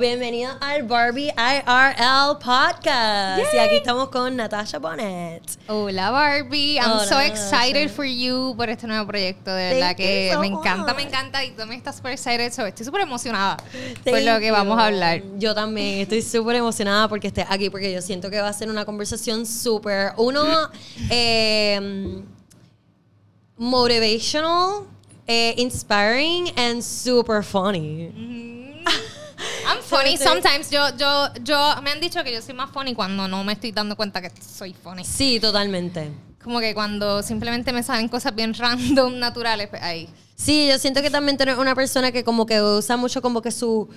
Bienvenido al Barbie IRL podcast. Y aquí estamos con Natasha Bonnet. Hola Barbie, I'm Hola, so excited Natasha. for you por este nuevo proyecto. De verdad Thank que so me encanta, me encanta y me estás super excited. So, estoy súper emocionada por lo que you. vamos a hablar. Yo también estoy súper emocionada porque estés aquí, porque yo siento que va a ser una conversación súper, uno, eh, motivational, eh, inspiring, and super funny. I'm funny sometimes. Yo, yo, yo, me han dicho que yo soy más funny cuando no me estoy dando cuenta que soy funny. Sí, totalmente. Como que cuando simplemente me salen cosas bien random, naturales, pues ahí. Sí, yo siento que también tú eres una persona que como que usa mucho como que su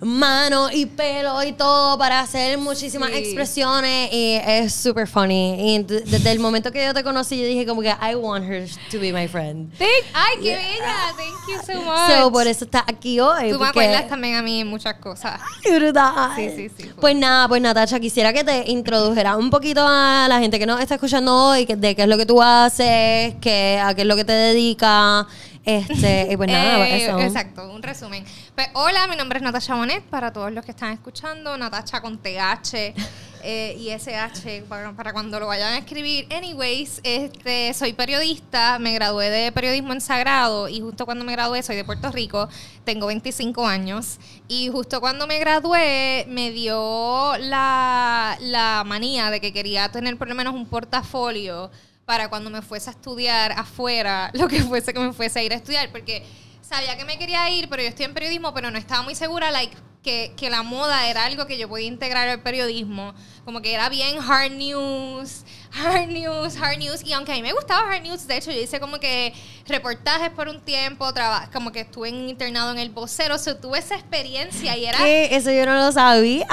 mano y pelo y todo para hacer muchísimas Sí. expresiones y es súper funny. Y desde el momento que yo te conocí, yo dije como que I want her to be my friend. Thank- Ay, qué bella. Thank you so much. So, por eso está aquí hoy. Tú me acuerdas también a mí en muchas cosas. Ay, brutal. Sí, sí, sí. Pues nada, pues Natacha, quisiera que te introdujeras un poquito a la gente que nos está escuchando hoy, que- de qué es lo que tú haces, que, a qué es lo que te dedicas. Este, y pues nada, Eh, eso. Exacto, un resumen. Pues, hola, mi nombre es Natasha Bonet, para todos los que están escuchando, Natasha con TH eh, y SH para, para cuando lo vayan a escribir. Anyways, este, soy periodista, me gradué de periodismo en Sagrado y justo cuando me gradué, soy de Puerto Rico, tengo 25 años y justo cuando me gradué me dio la, la manía de que quería tener por lo menos un portafolio para cuando me fuese a estudiar afuera, lo que fuese que me fuese a ir a estudiar, porque sabía que me quería ir, pero yo estoy en periodismo, pero no estaba muy segura, like, que, que la moda era algo que yo podía integrar al periodismo, como que era bien hard news, hard news, hard news, y aunque a mí me gustaba hard news, de hecho yo hice como que reportajes por un tiempo, como que estuve en internado en el vocero, o sea, tuve esa experiencia y era... ¿Qué? Eso yo no lo sabía.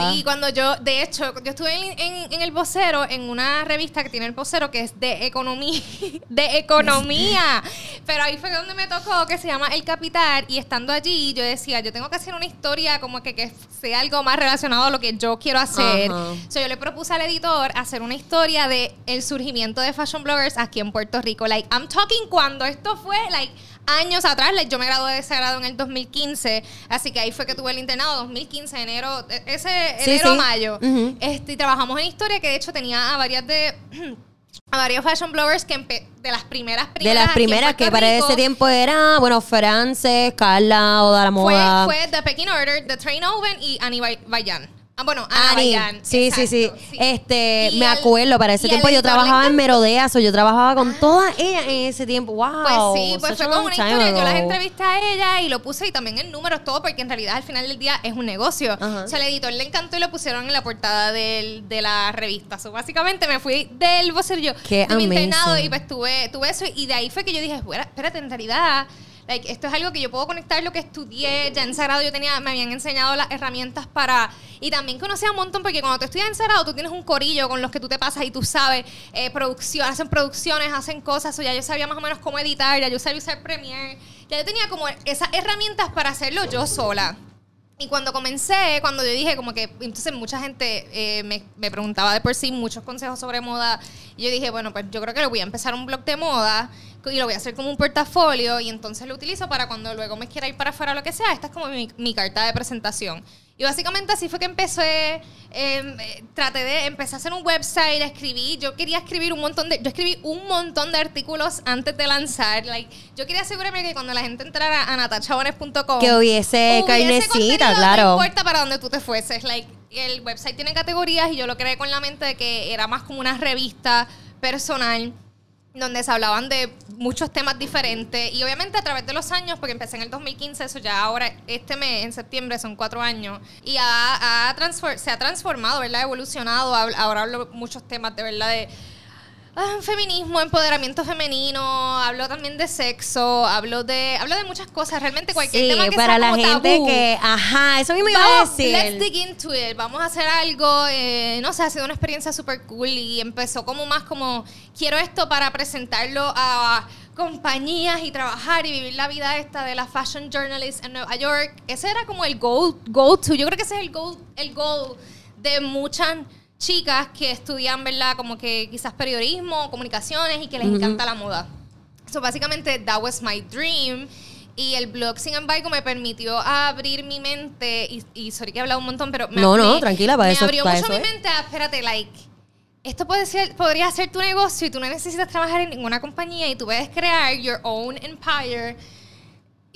Sí, cuando yo, de hecho, yo estuve en, en- en el vocero, en una revista que tiene el vocero que es de economía, de economía. Pero ahí fue donde me tocó, que se llama El Capital, y estando allí, yo decía, yo tengo que hacer una historia como que, que sea algo más relacionado a lo que yo quiero hacer. Ajá. So, yo le propuse al editor hacer una historia de el surgimiento de fashion bloggers aquí en Puerto Rico. Like, I'm talking cuando esto fue, like, años atrás. Like, yo me gradué de ese grado en el 2015, así que ahí fue que tuve el internado, 2015, enero, e- ese Sí, enero, sí. mayo. Ujú. este, y trabajamos en historia que de hecho tenía a varias de... A varios fashion bloggers que de las primeras de primeras las aquí en primeras que Puerto para Rico, ese tiempo era, bueno, Frances, Carla, Oda la fue, Moda. fue The Pecking Order, The Train Oven y Annie Bay- Bayan. Ah, bueno, Ana Ani. Bayan. Sí, sí, sí, Este, Y me acuerdo, para ese tiempo yo trabajaba en encantó. Merodeas, o yo trabajaba con todas ellas en ese tiempo. Wow. Pues sí, pues fue como una historia. Yo las entrevisté a ella y lo puse y también en números, todo, porque en realidad al final del día es un negocio. Ajá. O sea, al editor le encantó y lo pusieron en la portada del- de la revista. So, básicamente me fui del vocerillo Qué de mi internado y pues tuve, tuve eso. Y de ahí fue que yo dije, "Bueno, espérate, en realidad. Like, esto es algo que yo puedo conectar lo que estudié. Ya en Sagrado yo tenía, me habían enseñado las herramientas para. Y también conocía un montón, porque cuando tú estudias en Sagrado, tú tienes un corillo con los que tú te pasas y tú sabes, eh, hacen producciones, hacen cosas. O ya yo sabía más o menos cómo editar, ya yo sabía usar Premiere. Ya yo tenía como esas herramientas para hacerlo yo sola. Y cuando comencé, cuando yo dije como que, entonces mucha gente eh, me, me preguntaba de por sí muchos consejos sobre moda. Y yo dije, bueno, pues yo creo que le voy a empezar un blog de moda y lo voy a hacer como un portafolio y entonces lo utilizo para cuando luego me quiera ir para afuera o lo que sea. Esta es como mi, mi carta de presentación. Y básicamente así fue que empecé, eh, eh, traté de, empecé a hacer un website, escribí, yo quería escribir un montón de, yo escribí un montón de artículos antes de lanzar, like, yo quería asegurarme que cuando la gente entrara a natachabones.com Que hubiese carnecita, contenido, claro. No importa para donde tú te fueses, like, el website tiene categorías y yo lo creé con la mente de que era más como una revista personal donde se hablaban de muchos temas diferentes. Y obviamente a través de los años, porque empecé en el 2015, eso ya ahora, este mes, en septiembre, son cuatro años, y ha, ha se ha transformado, ¿verdad? Evolucionado, Habl- ahora hablo muchos temas de verdad de ah, feminismo, empoderamiento femenino, hablo también de sexo, hablo de, hablo de muchas cosas, realmente cualquier Sí, tema que para sea la como gente tabú. que, ajá, eso mismo iba a Vamos, decir. let's dig into it. Vamos a hacer algo, eh, no sé, ha sido una experiencia súper cool y empezó como más como, quiero esto para presentarlo a compañías y trabajar y vivir la vida esta de la fashion journalist en Nueva York. Ese era como el goal, go to. Yo creo que ese es el goal, el goal de muchas chicas que estudian, ¿verdad? Como que quizás periodismo, comunicaciones y que les encanta la moda. So, básicamente, that was my dream. Y el blog, sin embargo, me permitió abrir mi mente. Y, y sorry que he hablado un montón, pero me, No, no, me- tranquila, para me eso- abrió para mucho eso mi mente a, espérate, like. Esto puede ser, podría ser tu negocio y tú no necesitas trabajar en ninguna compañía y tú puedes crear your own empire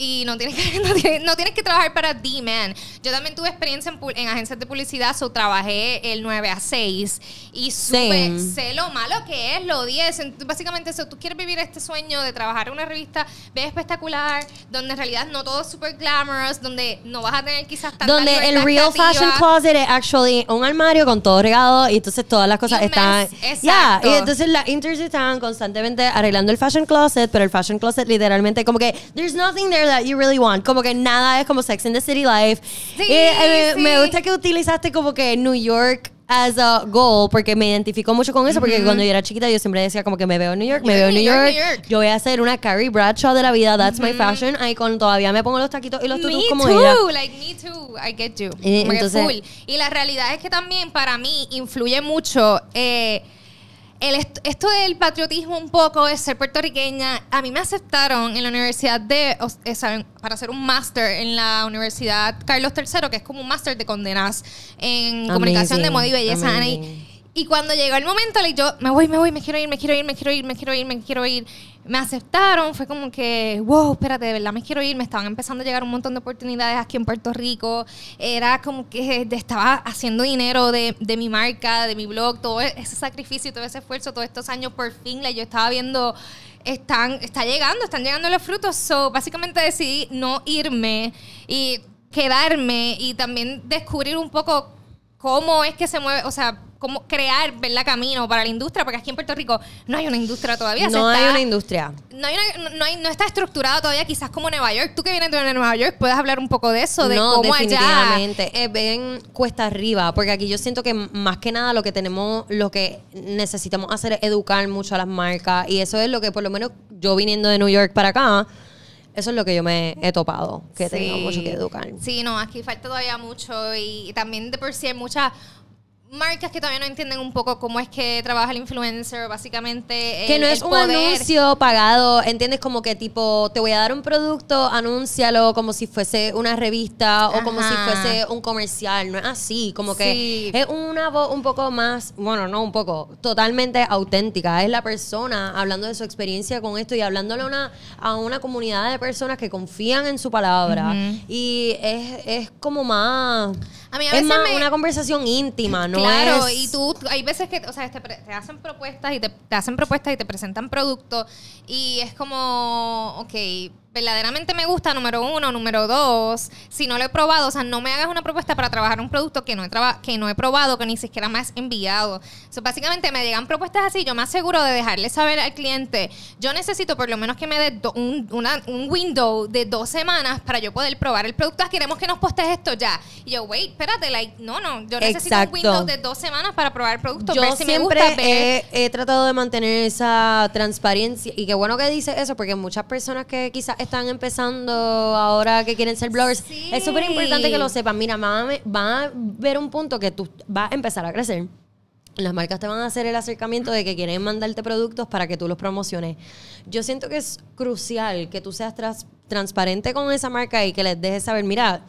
y no tienes que, no tienes, no tienes que trabajar para D-Man. Yo también tuve experiencia en, en agencias de publicidad, so trabajé el 9 a 6 y supe, sé lo malo que es, lo 10. Ent- Básicamente, eso, tú quieres vivir este sueño de trabajar en una revista bien espectacular, donde en realidad no todo es super glamorous, donde no vas a tener quizás tanta Donde el real creativa. fashion closet es actually un armario con todo regado y entonces todas las cosas están. exacto. y entonces las interns están constantemente arreglando el fashion closet, pero el fashion closet literalmente como que there's nothing there that you really want. Como que nada es como Sex in the City Life. Sí, Y, eh, sí. Me gusta que utilizaste como que New York as a goal porque me identifico mucho con eso porque cuando yo era chiquita yo siempre decía como que me veo en New York, me New veo en New York, York, New York. yo voy a ser una Carrie Bradshaw de la vida, that's my fashion, ahí con todavía me pongo los taquitos y los Me tutus como too, ella. like me too, I get you. Que entonces- full. Y la realidad es que también para mí influye mucho eh, el est- esto del patriotismo un poco, de ser puertorriqueña. A mí me aceptaron en la universidad de, o- eh, saben, para hacer un máster en la Universidad Carlos III, que es como un máster de condenas en comunicación de moda y belleza. amazing. Y- cuando llegó el momento, yo me voy, me voy, me quiero ir, me quiero ir, me quiero ir, me quiero ir, me quiero ir. Me aceptaron, fue como que, wow, espérate, de verdad me quiero ir. Me estaban empezando a llegar un montón de oportunidades aquí en Puerto Rico. Era como que estaba haciendo dinero de, de mi marca, de mi blog, todo ese sacrificio, todo ese esfuerzo, todos estos años por fin, yo estaba viendo, están, está llegando, están llegando los frutos. So, básicamente decidí no irme y quedarme y también descubrir un poco cómo es que se mueve, o sea, cómo crear, ¿verdad? Camino para la industria, porque aquí en Puerto Rico no hay una industria todavía. No hay una industria. no, hay una- no, hay- no está estructurado todavía, quizás como Nueva York. Tú que vienes de Nueva York, puedes hablar un poco de eso, de no, cómo allá. definitivamente. Es bien cuesta arriba, porque aquí yo siento que más que nada lo que tenemos, lo que necesitamos hacer es educar mucho a las marcas. Y eso es lo que, por lo menos, yo viniendo de New York para acá, eso es lo que yo me he topado, que tengo Sí. mucho que educar. Sí, no, aquí falta todavía mucho y, y también de por sí hay muchas marcas que todavía no entienden un poco cómo es que trabaja el influencer, básicamente. Que el- no es un poder. anuncio pagado, ¿entiendes? Como que tipo, te voy a dar un producto, anúncialo como si fuese una revista o como si Ajá. fuese un comercial. No es así, como que Sí. es una voz un poco más, bueno, no un poco, totalmente auténtica. Es la persona hablando de su experiencia con esto y hablándole a una, a una comunidad de personas que confían en su palabra. Y es, es como más... A mí a es veces más me- una conversación íntima, ¿no? Claro, es- y tú, hay veces que, o sea, te hacen propuestas y te, te hacen propuestas y te presentan productos y es como, ok, verdaderamente me gusta, número uno, número dos, si no lo he probado, o sea, no me hagas una propuesta para trabajar un producto que no he, que no he probado, que ni siquiera me has enviado. So, básicamente me llegan propuestas así, yo me aseguro de dejarle saber al cliente, yo necesito por lo menos que me dé un, una- un window de dos semanas para yo poder probar el producto. Ah, Queremos que nos postes esto ya. Y yo, wait, espérate, like, no, no, yo necesito Exacto. un window de dos semanas para probar el producto, Yo ver si me siempre gusta, ver... he, he tratado de mantener esa transparencia y qué bueno que dice eso porque muchas personas que quizás están empezando ahora que quieren ser bloggers Sí. es súper importante que lo sepan mira van a, van a ver un punto que tú vas a empezar a crecer las marcas te van a hacer el acercamiento de que quieren mandarte productos para que tú los promociones. Yo siento que es crucial que tú seas tras- transparente con esa marca y que les dejes saber, mira,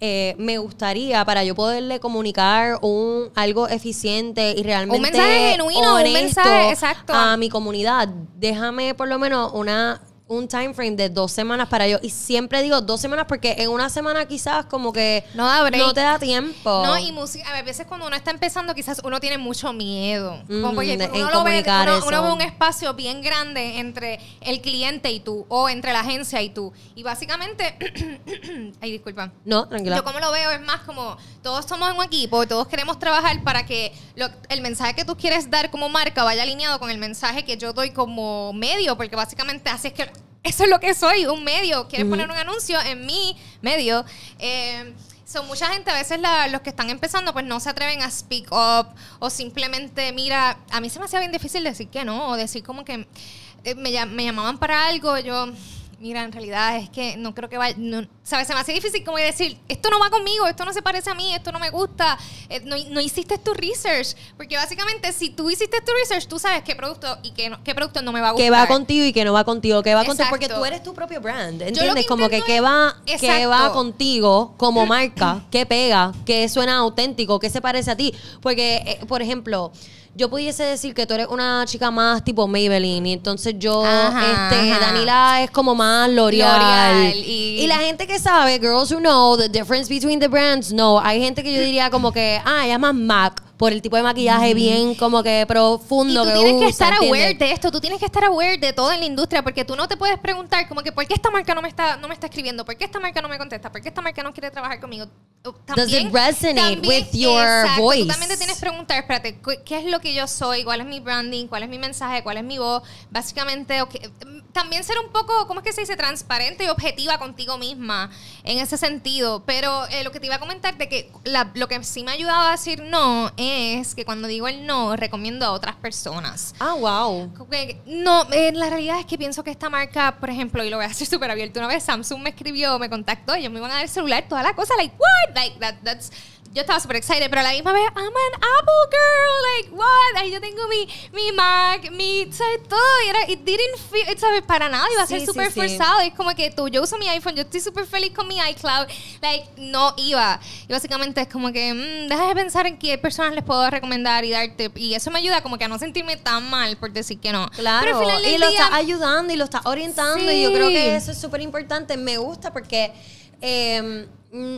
eh, me gustaría para yo poderle comunicar un algo eficiente y realmente Un mensaje genuino, un mensaje, exacto. a mi comunidad. Déjame por lo menos una un time frame de dos semanas para yo y siempre digo dos semanas porque en una semana quizás como que No da no te da tiempo. No, y música, a veces cuando uno está empezando, quizás uno tiene mucho miedo. Como Ujú, porque de- uno, lo ve, uno ve un espacio bien grande entre el cliente y tú, o entre la agencia y tú. Y básicamente, ay, disculpa. No, tranquila. Yo como lo veo es más como todos somos un equipo, todos queremos trabajar para que lo- el mensaje que tú quieres dar como marca vaya alineado con el mensaje que yo doy como medio, porque básicamente así es que eso es lo que soy, un medio. Quieres poner un anuncio en mi medio. Eh, son mucha gente, a veces la- los que están empezando, pues no se atreven a speak up o simplemente, mira, a mí se me hacía bien difícil decir que no, o decir como que eh, me, llam- me llamaban para algo, yo mira, en realidad es que no creo que vaya, no, ¿sabes? Se me hace difícil como decir, esto no va conmigo, esto no se parece a mí, esto no me gusta, eh, no, no hiciste tu research, porque básicamente si tú hiciste tu research, tú sabes qué producto y qué, no- qué producto no me va a gustar. que va contigo y que no va contigo, que va contigo, porque tú eres tu propio brand, ¿entiendes? que Como que qué va, qué va contigo como marca, qué pega, qué suena auténtico, qué se parece a ti. Porque, eh, por ejemplo, yo pudiese decir que tú eres una chica más tipo Maybelline y entonces yo, Ajá, este, ajá. Danila es como más L'Oreal. Y... y- la gente que sabe, girls who know the difference between the brands, no. Hay gente que yo diría como que, ah, ella es más MAC por el tipo de maquillaje bien como que Y profundo tú que tienes que usa, estar ¿entiendes? aware de esto, tú tienes que estar aware de todo en la industria, porque tú no te puedes preguntar como que ¿por qué esta marca no me está, no me está escribiendo? ¿Por qué esta marca no me contesta? ¿Por qué esta marca no quiere trabajar conmigo? Uh, Does it resonate with your exacto, voice? Tú también te tienes que preguntar, espérate, ¿cu- ¿qué es lo que yo soy? ¿Cuál es mi branding? ¿Cuál es mi mensaje? ¿Cuál es mi voz? Básicamente, ok, mm, también ser un poco, ¿cómo es que se dice? Transparente y objetiva contigo misma en ese sentido. Pero eh, lo que te iba a comentar de que la- lo que sí me ha ayudado a decir no es que cuando digo el no, recomiendo a otras personas. Ah, wow. No, eh, la realidad es que pienso que esta marca, por ejemplo, y lo voy a hacer súper abierto, una vez Samsung me escribió, me contactó, ellos me iban a dar el celular, toda la cosa, like, what? Like, that, that's... Yo estaba súper excited, pero a la misma vez, I'm an Apple girl, like, what? Ahí yo tengo mi, mi Mac, mi, ¿sabes? Todo, y era, it didn't feel, ¿sabes? Para nada, iba a ser Sí, súper sí, sí. forzado, es como que tú, yo uso mi iPhone, yo estoy súper feliz con mi iCloud, like, no iba. Y básicamente es como que, mm, deja de pensar en qué personas les puedo recomendar y darte, y eso me ayuda como que a no sentirme tan mal por decir que no. Claro, Pero al final del y lo día- está ayudando y lo está orientando y yo creo que eso es súper importante. Me gusta porque eh, mm,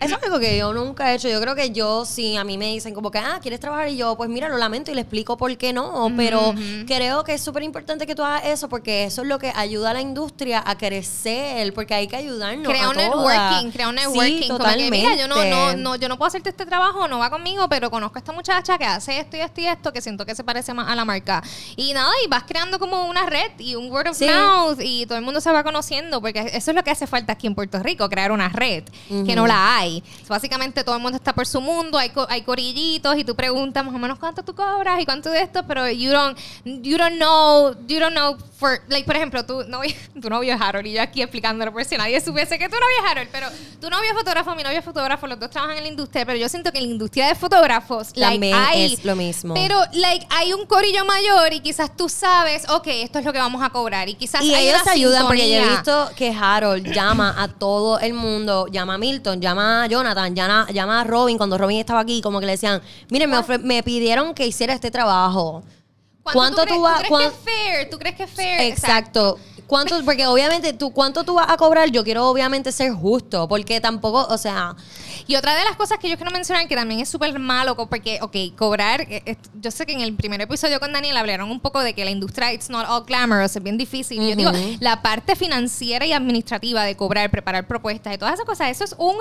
eso es algo que yo nunca he hecho. Yo creo que yo, si a mí me dicen como que, ah, ¿quieres trabajar? Y yo, pues mira, lo lamento y le explico por qué no. Pero creo que es súper importante que tú hagas eso porque eso es lo que ayuda a la industria a crecer, porque hay que ayudarnos crea a un todas. networking, crea un networking. Sí, como que, totalmente. mira, yo no, no, no, yo no puedo hacerte este trabajo, no va conmigo, pero conozco a esta muchacha que hace esto y esto y esto, que siento que se parece más a la marca. Y nada, y vas creando como una red y un word of Sí. mouth y todo el mundo se va conociendo, porque eso es lo que hace falta aquí en Puerto Rico, crear una red, que no la hay. Básicamente todo el mundo está por su mundo, hay, co- hay corillitos y tú preguntas más o menos cuánto tú cobras y cuánto de esto, pero you don't, you don't know, you don't know for, like, por ejemplo, tu novio, tu novio es Harold y yo aquí explicándolo por si nadie supiese que tu novio es Harold, pero tu novio es fotógrafo, mi novio es fotógrafo, los dos trabajan en la industria, pero yo siento que en la industria de fotógrafos, like, También hay, es lo mismo. Pero, like, hay un corillo mayor y quizás tú sabes, ok, esto es lo que vamos a cobrar y quizás Y hay ellos una ayudan porque yo he visto que Harold llama a todo el mundo, llama a Milton, llama a Jonathan, llama, llama a Robin cuando Robin estaba aquí, como que le decían, miren, me, ofre- me pidieron que hiciera este trabajo. ¿Cuánto tú, tú crees, vas- crees que es fair? ¿Tú crees que es fair? Exacto. ¿Cuánto? Porque obviamente tú, ¿cuánto tú vas a cobrar? Yo quiero obviamente ser justo, porque tampoco, o sea, Y otra de las cosas que yo quiero mencionar que también es súper malo, porque, ok, cobrar, eh, eh, yo sé que en el primer episodio con Daniel hablaron un poco de que la industria it's not all glamorous, es bien difícil. Y yo digo, la parte financiera y administrativa de cobrar, preparar propuestas y todas esas cosas, eso es un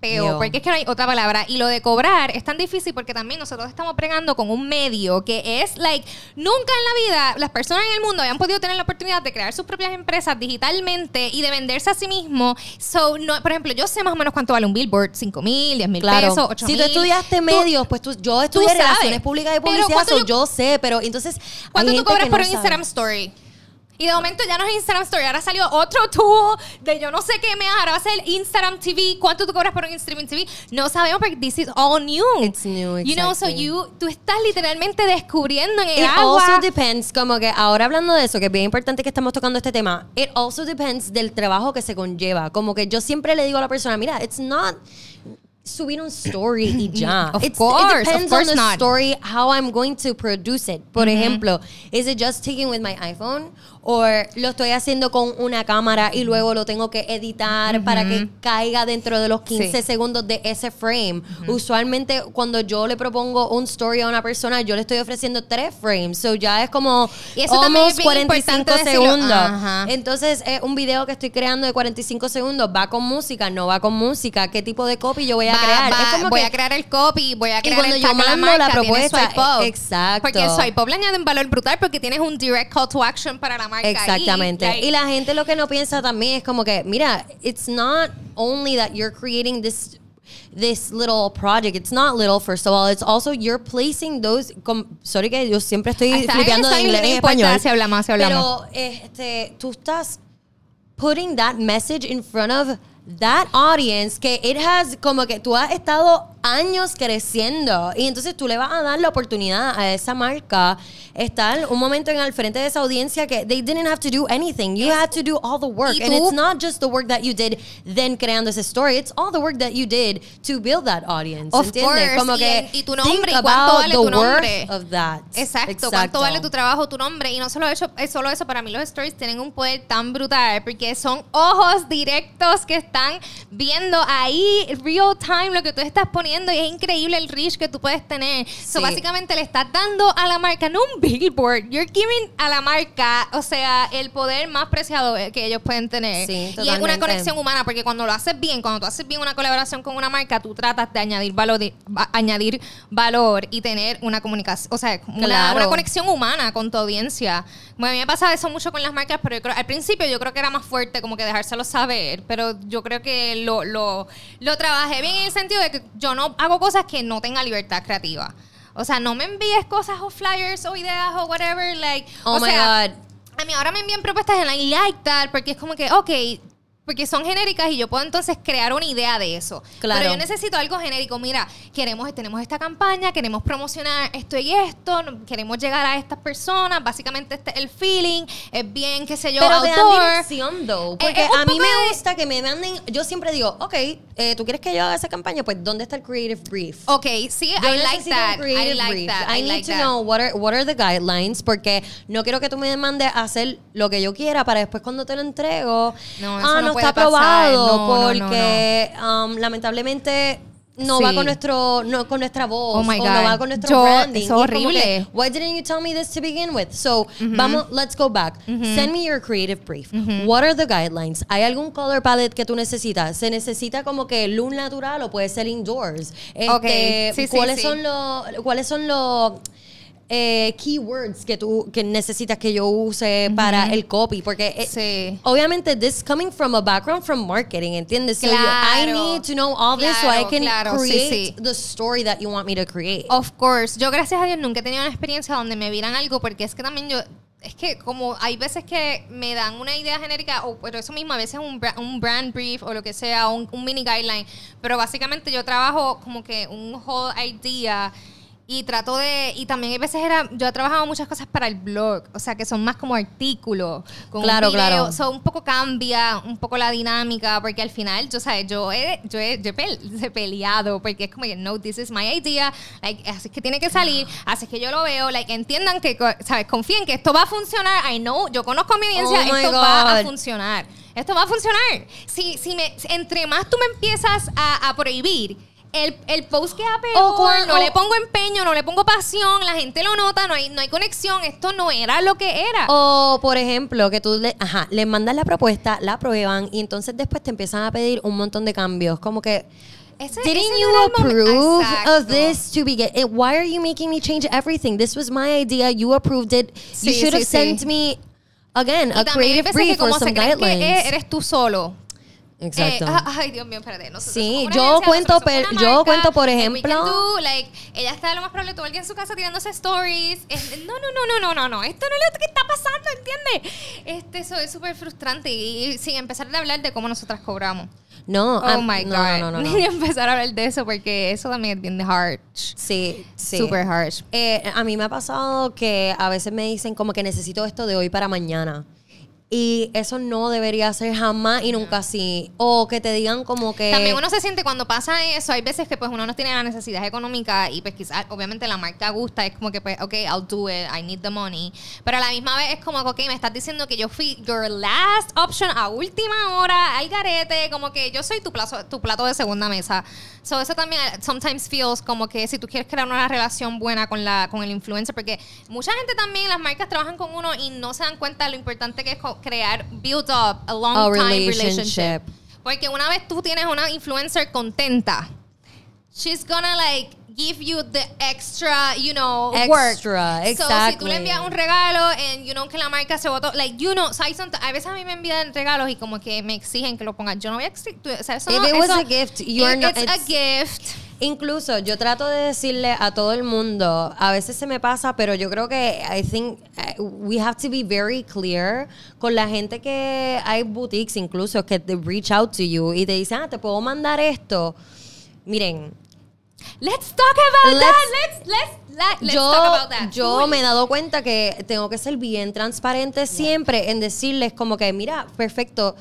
peo, Peo. porque es que no hay otra palabra. Y lo de cobrar es tan difícil porque también nosotros estamos pregando con un medio que es, like, nunca en la vida las personas en el mundo habían podido tener la oportunidad de crear sus propias empresas digitalmente y de venderse a sí mismo. So, no, por ejemplo, yo sé más o menos cuánto vale un billboard, 5 mil, 10 mil claro. pesos, 8 si mil. tú estudiaste medios, pues tú, yo estudié relaciones públicas y publicidad, ¿cuánto so yo- yo, sé, pero entonces ¿Cuánto tú cobras por un. Instagram Story? Y de momento ya no es Instagram Story, ahora salió otro tool de yo no sé qué me a ser Instagram TV. ¿Cuánto tú cobras por un streaming TV? No sabemos porque this is all new. It's new, You know, so exactly. you, tú estás literalmente descubriendo en el It agua. also depends, como que ahora hablando de eso, que es bien importante que estamos tocando este tema, it also depends del trabajo que se conlleva. Como que yo siempre le digo a la persona, mira, it's not subir un story y ya. Of It's- course, it depends of course on the not. story, how I'm going to produce it. Por ejemplo, is it just taking with my iPhone? O lo estoy haciendo con una cámara y luego lo tengo que editar para que caiga dentro de los 15 Sí. segundos de ese frame. Usualmente cuando yo le propongo un story a una persona, yo le estoy ofreciendo tres frames. So ya es como Y eso también es almost bien 45 importante decirlo. segundos. Ajá. Entonces, es un video que estoy creando de 45 segundos. ¿Va con música? ¿No va con música? ¿Qué tipo de copy yo voy a crear? va- es como voy que a crear el copy, voy a crear cuando el yo mando la marca, propuesta, exacto. Porque swipe up le añade un valor brutal porque tienes un direct call to action para la marca. ahí. Exactamente. Like, y la gente lo que no piensa también es como que, mira, it's not only that you're creating this this little project. It's not little, first of all. It's also you're placing those. com- sorry que yo siempre estoy flipeando de inglés en español. si hablamos, si hablamos. Pero este, tú estás putting that message in front of that audience que it has como que tú has estado años creciendo y entonces tú le vas a dar la oportunidad a esa marca estar un momento en el frente de esa audiencia que they didn't have to do anything you had to do all the work Y and it's not just the work that you did then creando ese story it's all the work that you did to build that audience Of ¿entiendes? course, como y que en- y tu think nombre, ¿y cuánto vale tu nombre? of that Exacto, cuánto vale tu trabajo, tu nombre. Y no solo eso, es solo eso, para mí los stories tienen un poder tan brutal porque son ojos directos que están viendo ahí real time lo que tú estás poniendo y es increíble el reach que tú puedes tener. So, Sí. básicamente le estás dando a la marca, no un billboard, you're giving a la marca, o sea, el poder más preciado que ellos pueden tener. Sí, y es una conexión humana porque cuando lo haces bien, cuando tú haces bien una colaboración con una marca, tú tratas de añadir valor, de- va- añadir valor y tener una comunicación, o sea, una, Claro. una conexión humana con tu audiencia. Bueno, a mí me pasa eso mucho con las marcas, pero yo creo- al principio yo creo que era más fuerte como que dejárselo saber, pero yo creo que lo, lo, lo trabajé bien en el sentido de que yo no hago cosas que no tengan libertad creativa. O sea, no me envíes cosas o flyers o ideas o whatever, like, oh o my sea, god a mí ahora me envían propuestas en I like that porque es como que, ok, porque son genéricas y yo puedo entonces crear una idea de eso. Claro. Pero yo necesito algo genérico. Mira, queremos, tenemos esta campaña, queremos promocionar esto y esto, queremos llegar a estas personas. Básicamente este es el feeling, es bien, qué sé yo, Pero te dan outdoor. dirección, though. Porque Eh, es un a mí me gusta que me manden. Yo siempre digo, ok, eh, ¿tú quieres que yo haga esa campaña? Pues, ¿dónde está el creative brief? Ok, sí, Yo I like that. I like brief. that. I, I need like to that. know what are, what are the guidelines porque no quiero que tú me mandes a hacer lo que yo quiera para después cuando te lo entrego. No, eso ah, no no, está pasar. aprobado No, no, porque um, lamentablemente no va con nuestro no con nuestra voz Oh my o God. no va con nuestro Yo- branding. es horrible. que, Why didn't you tell me this to begin with? So, vamos, let's go back. Send me your creative brief. What are the guidelines? ¿Hay algún color palette que tú necesitas? ¿Se necesita como que luz natural o puede ser indoors? Este, Ok, sí, sí, ¿cuáles, sí. Son los, ¿Cuáles son los eh, keywords que tú que necesitas que yo use para el copy? Porque eh, Sí. obviamente this coming from a background from marketing, ¿entiendes? So you- I Claro. need to know all this so I Claro, can claro, sí, create sí. the story that you want me to create. Of course. Yo, gracias a Dios, nunca he tenido una experiencia donde me vieran algo, porque es que también yo. Es que como hay veces que me dan una idea genérica, o pero eso mismo, a veces un, bra- un brand brief o lo que sea, un, un mini guideline, pero básicamente yo trabajo como que un whole idea y trato de, y también hay veces era, yo he trabajado muchas cosas para el blog, o sea que son más como artículos, con un Claro, video, claro. so, un poco cambia un poco la dinámica porque al final yo sabes yo he, yo he, yo he pel- he peleado porque es como que no this is my idea like así es que tiene que salir así es que yo lo veo like entiendan que sabes confíen que esto va a funcionar I know yo conozco a mi audiencia Oh esto va a funcionar esto va a funcionar. Si si me entre más tú me empiezas a, a prohibir el, el post que O peor, cuan- no le pongo empeño, no le pongo pasión, la gente lo nota, no hay, no hay conexión, esto no era lo que era. O, por ejemplo, que tú le, ajá, le mandas la propuesta, la prueban y entonces después te empiezan a pedir un montón de cambios. Como que, Ese- didn't ese you approve of this to begin? eh, Why are you making me change everything? This was my idea. You approved it. you Sí, should have sí, sent sí. me, again, a Y creative brief que or some se que guidelines. e- eres tú solo. Exacto. Eh, ah, ay, Dios mío, espérate. Nosotros Sí, yo cuento per- yo cuento, por ejemplo- do, like, ella está lo más probable el día en su casa tirándose stories. Es- no, no, no, no, no, no, no. Esto no es lo que está pasando, ¿entiendes? Este, eso es súper frustrante. Y, y sin empezar a hablar de cómo nosotras cobramos. no, Oh am- my God. no, no, no, Ni empezar a hablar de eso porque eso también es bien harsh. Sí, sí. Super harsh. Eh, a mí me ha pasado que a veces me dicen como que necesito esto de hoy para mañana. Y eso no debería ser jamás y nunca así. O que te digan como que... También uno se siente cuando pasa eso, hay veces que pues uno no tiene la necesidad económica y pues quizás obviamente la marca gusta, es como que pues, ok, I'll do it, I need the money. Pero a la misma vez es como que, ok, me estás diciendo que yo fui your last option a última hora, al garete, como que yo soy tu plato, tu plato de segunda mesa. So eso también eh, sometimes feels como que si tú quieres crear una relación buena con la con el influencer, porque mucha gente también, las marcas trabajan con uno y no se dan cuenta de lo importante que es crear, build up a long A time relationship. relationship. Porque una vez tú tienes una influencer contenta, she's gonna like give you the extra, you know, work. Extra, So, si tú exactly. le envías un regalo and you know que la marca se votó, like, you know, so a veces a mí me envían regalos y como que me exigen que lo ponga. Yo no voy a exigir, o sea, eso If no, it was eso- a gift, you are it- not- it's a it's- gift. Incluso yo trato de decirle a todo el mundo, a veces se me pasa, pero yo creo que I think eh, we have to be very clear con la gente que hay boutiques incluso que te reach out to you y te dicen, ah, te puedo mandar esto. Miren, Let's talk about Let's- that. Let's let's let, let's yo, talk about that. yo Uy. me he dado cuenta que tengo que ser bien transparente siempre en decirles como que, mira, perfecto,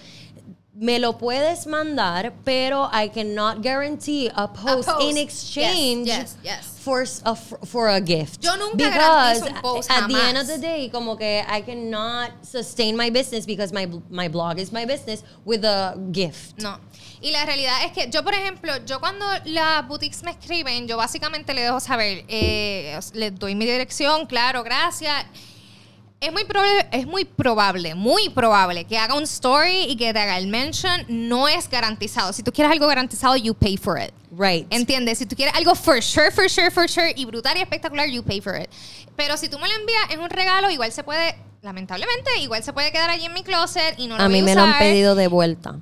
me lo puedes mandar, pero I cannot guarantee a post, post. in exchange Yes, yes, yes. For, a for a gift. Yo nunca because un post, at the end jamás. of the day, como que I cannot sustain my business because my, my blog is my business with a gift. No. Y la realidad es que yo, por ejemplo, yo cuando las boutiques me escriben, yo básicamente le dejo saber, eh, les doy mi dirección, claro, gracias. Es muy, probable, es muy probable, muy probable que haga un story y que te haga el mention. No es garantizado. Si tú quieres algo garantizado, you pay for it. Right. ¿Entiendes? Si tú quieres algo for sure, for sure, for sure y brutal y espectacular, you pay for it. Pero si tú me lo envías en un regalo, igual se puede, lamentablemente, igual se puede quedar allí en mi closet y no lo a voy mí a me lo han pedido de vuelta.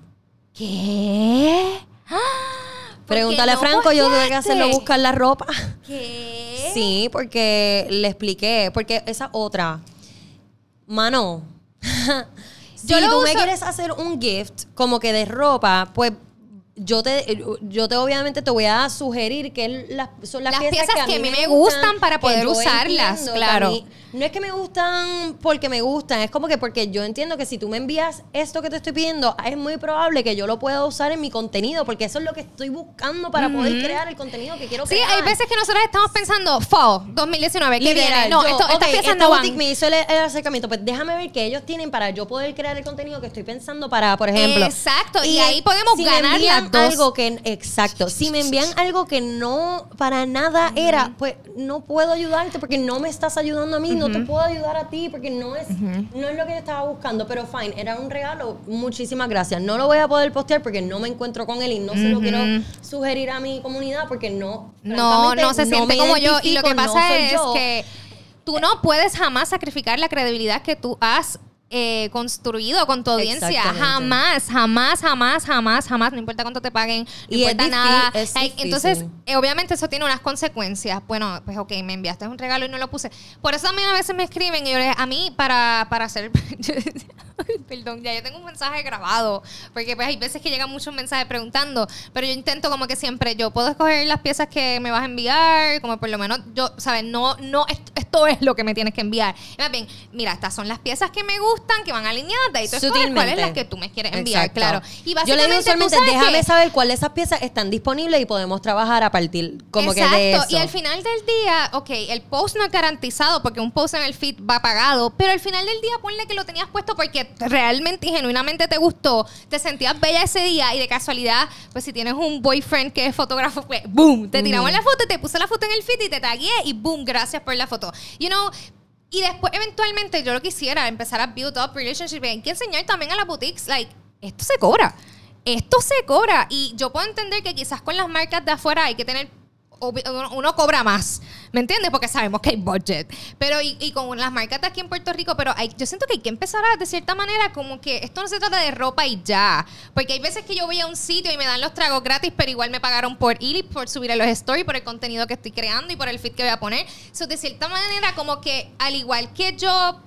¿Qué? ¿Por qué Pregúntale a Franco, yo tuve que hacerlo buscar la ropa. ¿Qué? Sí, porque le expliqué, porque esa otra, mano, si Yo tú me quieres hacer un gift como que de ropa, pues yo te, yo te obviamente te voy a sugerir que las, son las, Las piezas, piezas que a, mí me gustan para poder usarlas, que claro. a mí- no es que me gustan porque me gustan, es como que porque yo entiendo que si tú me envías esto que te estoy pidiendo, es muy probable que yo lo pueda usar en mi contenido, porque eso es lo que estoy buscando para poder crear el contenido que quiero Sí, crear. hay veces que nosotros estamos pensando, fall 2019, ¿qué Literal, viene? No, yo, esto, ok, estas piezas esta no van. me hizo el, el acercamiento, pues déjame ver qué ellos tienen para yo poder crear el contenido que estoy pensando para, por ejemplo. Exacto, y ahí podemos si ganar las dos. Algo que, exacto, si me envían algo que no para nada era, pues no puedo ayudarte porque no me estás ayudando a mí, no te puedo ayudar a ti porque no es, no es lo que yo estaba buscando, pero fine, era un regalo, muchísimas gracias. No lo voy a poder postear porque no me encuentro con él y no se lo quiero sugerir a mi comunidad porque no, No, no se siente como yo. Y lo que no pasa es yo. que tú no puedes jamás sacrificar la credibilidad que tú has eh, construido con tu audiencia. Jamás, jamás, jamás, jamás, jamás. No importa cuánto te paguen, no Y importa nada. Like, entonces, eh, obviamente eso tiene unas consecuencias. Bueno, pues ok, me enviaste un regalo y no lo puse. Por eso también a veces me escriben y yo les- a mí para, para hacer... Perdón, ya yo tengo un mensaje grabado, porque pues hay veces que llegan muchos mensajes preguntando, pero yo intento como que siempre, yo puedo escoger las piezas que me vas a enviar, como por lo menos yo, ¿sabes? No, no, esto, es lo que me tienes que enviar. Y más bien, mira, estas son las piezas que me gustan, que van alineadas, de ahí tú escoges cuáles Sutilmente. las que tú me quieres enviar, Exacto. claro. Y Yo le básicamente, digo tú usualmente, sabes déjame que- saber cuáles de esas piezas están disponibles y podemos trabajar a partir como que de eso. Exacto, y al final del día, ok, el post no es garantizado porque un post en el feed va pagado, pero al final del día ponle que lo tenías puesto porque realmente y genuinamente te gustó, te sentías bella ese día y de casualidad, pues si tienes un boyfriend que es fotógrafo, pues boom, te tiramos la foto, te puse la foto en el feed y te tagué y boom, gracias por la foto. You know, y después eventualmente yo lo quisiera empezar a build up relationship, hay que enseñar también a las boutiques, like, esto se cobra. Esto se cobra. Y yo puedo entender que quizás con las marcas de afuera hay que tener uno, cobra más, ¿me entiendes? Porque sabemos que hay budget. Pero y, con las marcas aquí en Puerto Rico, pero yo siento que hay que empezar a, de cierta manera, como que esto no se trata de ropa y ya. Porque hay veces que yo voy a un sitio y me dan los tragos gratis, pero igual me pagaron por ir y por subir a los stories, por el contenido que estoy creando y por el feed que voy a poner. So, de cierta manera, como que al igual que yo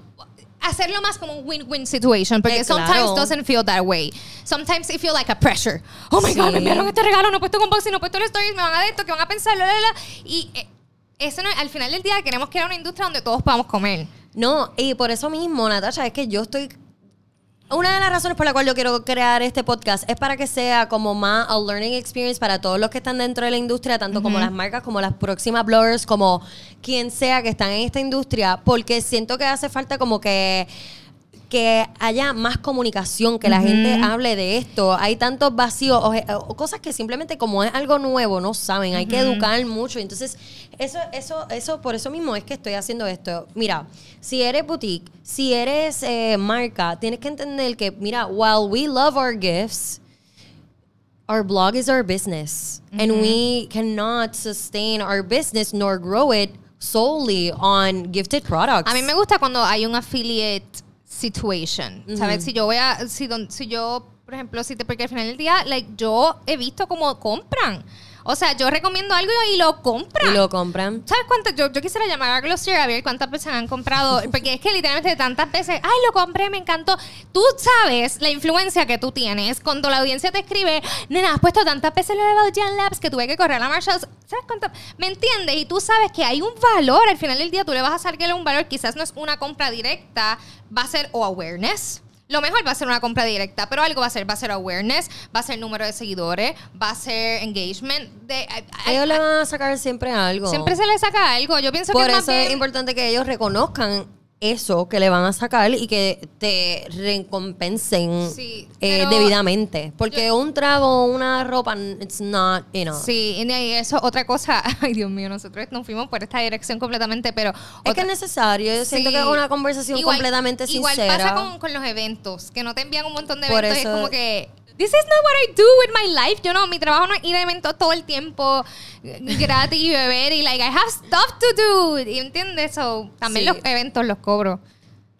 hacerlo más como un win-win situation porque Eh, sometimes claro. doesn't feel that way sometimes it feel like a pressure oh my god me enviaron este regalo no he puesto con box no he puesto los stories me van a de esto que van a pensar la, la, la. y eh, eso no, al final del día queremos crear una industria donde todos podamos comer No, y por eso mismo, Natasha, es que yo estoy... Una de las razones por la cual yo quiero crear este podcast es para que sea como más a learning experience para todos los que están dentro de la industria, tanto como las marcas, como las próximas bloggers, como quien sea que están en esta industria, porque siento que hace falta como que que haya más comunicación, que la gente hable de esto. Hay tantos vacíos o, o cosas que simplemente como es algo nuevo no saben. Hay que educar mucho. Entonces, eso, eso, eso, por eso mismo es que estoy haciendo esto. Mira, si eres boutique, si eres eh, marca, tienes que entender que, mira, while we love our gifts, our blog is our business. And we cannot sustain our business nor grow it solely on gifted products. a mí me gusta cuando hay un affiliate situation sabes si yo voy a si, don- si yo por ejemplo si te porque al final del día like yo he visto cómo compran O sea, yo recomiendo algo y lo compran. Y lo compran. ¿Sabes cuántas? Yo, yo quisiera llamar a Glossier a ver cuántas veces han comprado. Porque es que literalmente tantas veces, ay, lo compré, me encantó. Tú sabes la influencia que tú tienes cuando la audiencia te escribe, nena, has puesto tantas veces lo de Valjean Labs que tuve que correr a la Marshalls. ¿Sabes cuántas? ¿Me entiendes? Y tú sabes que hay un valor. Al final del día tú le vas a sacarle un valor. Quizás no es una compra directa, va a ser o awareness. Lo mejor va a ser una compra directa, pero algo va a ser, va a ser awareness, va a ser número de seguidores, va a ser engagement. De, ellos le van a sacar siempre algo. Siempre se le saca algo. Yo pienso Por que eso es importante que ellos reconozcan eso que le van a sacar y que te recompensen Sí, eh, debidamente. Porque un trago, una ropa, it's not, you know. Sí, y eso, otra cosa. Ay, Dios mío, nosotros nos fuimos por esta dirección completamente, pero. Es otra- que es necesario. Yo siento Sí. que es una conversación Igual- completamente igual sincera. pasa con, con los eventos, que no te envían un montón de Por eventos y es eso- como que. This is not what I do with my life. Yo no, mi trabajo no es ir a eventos todo el tiempo eh, gratis y beber y like I have stuff to do. ¿Y entiendes? So, también Sí. los eventos los cobro.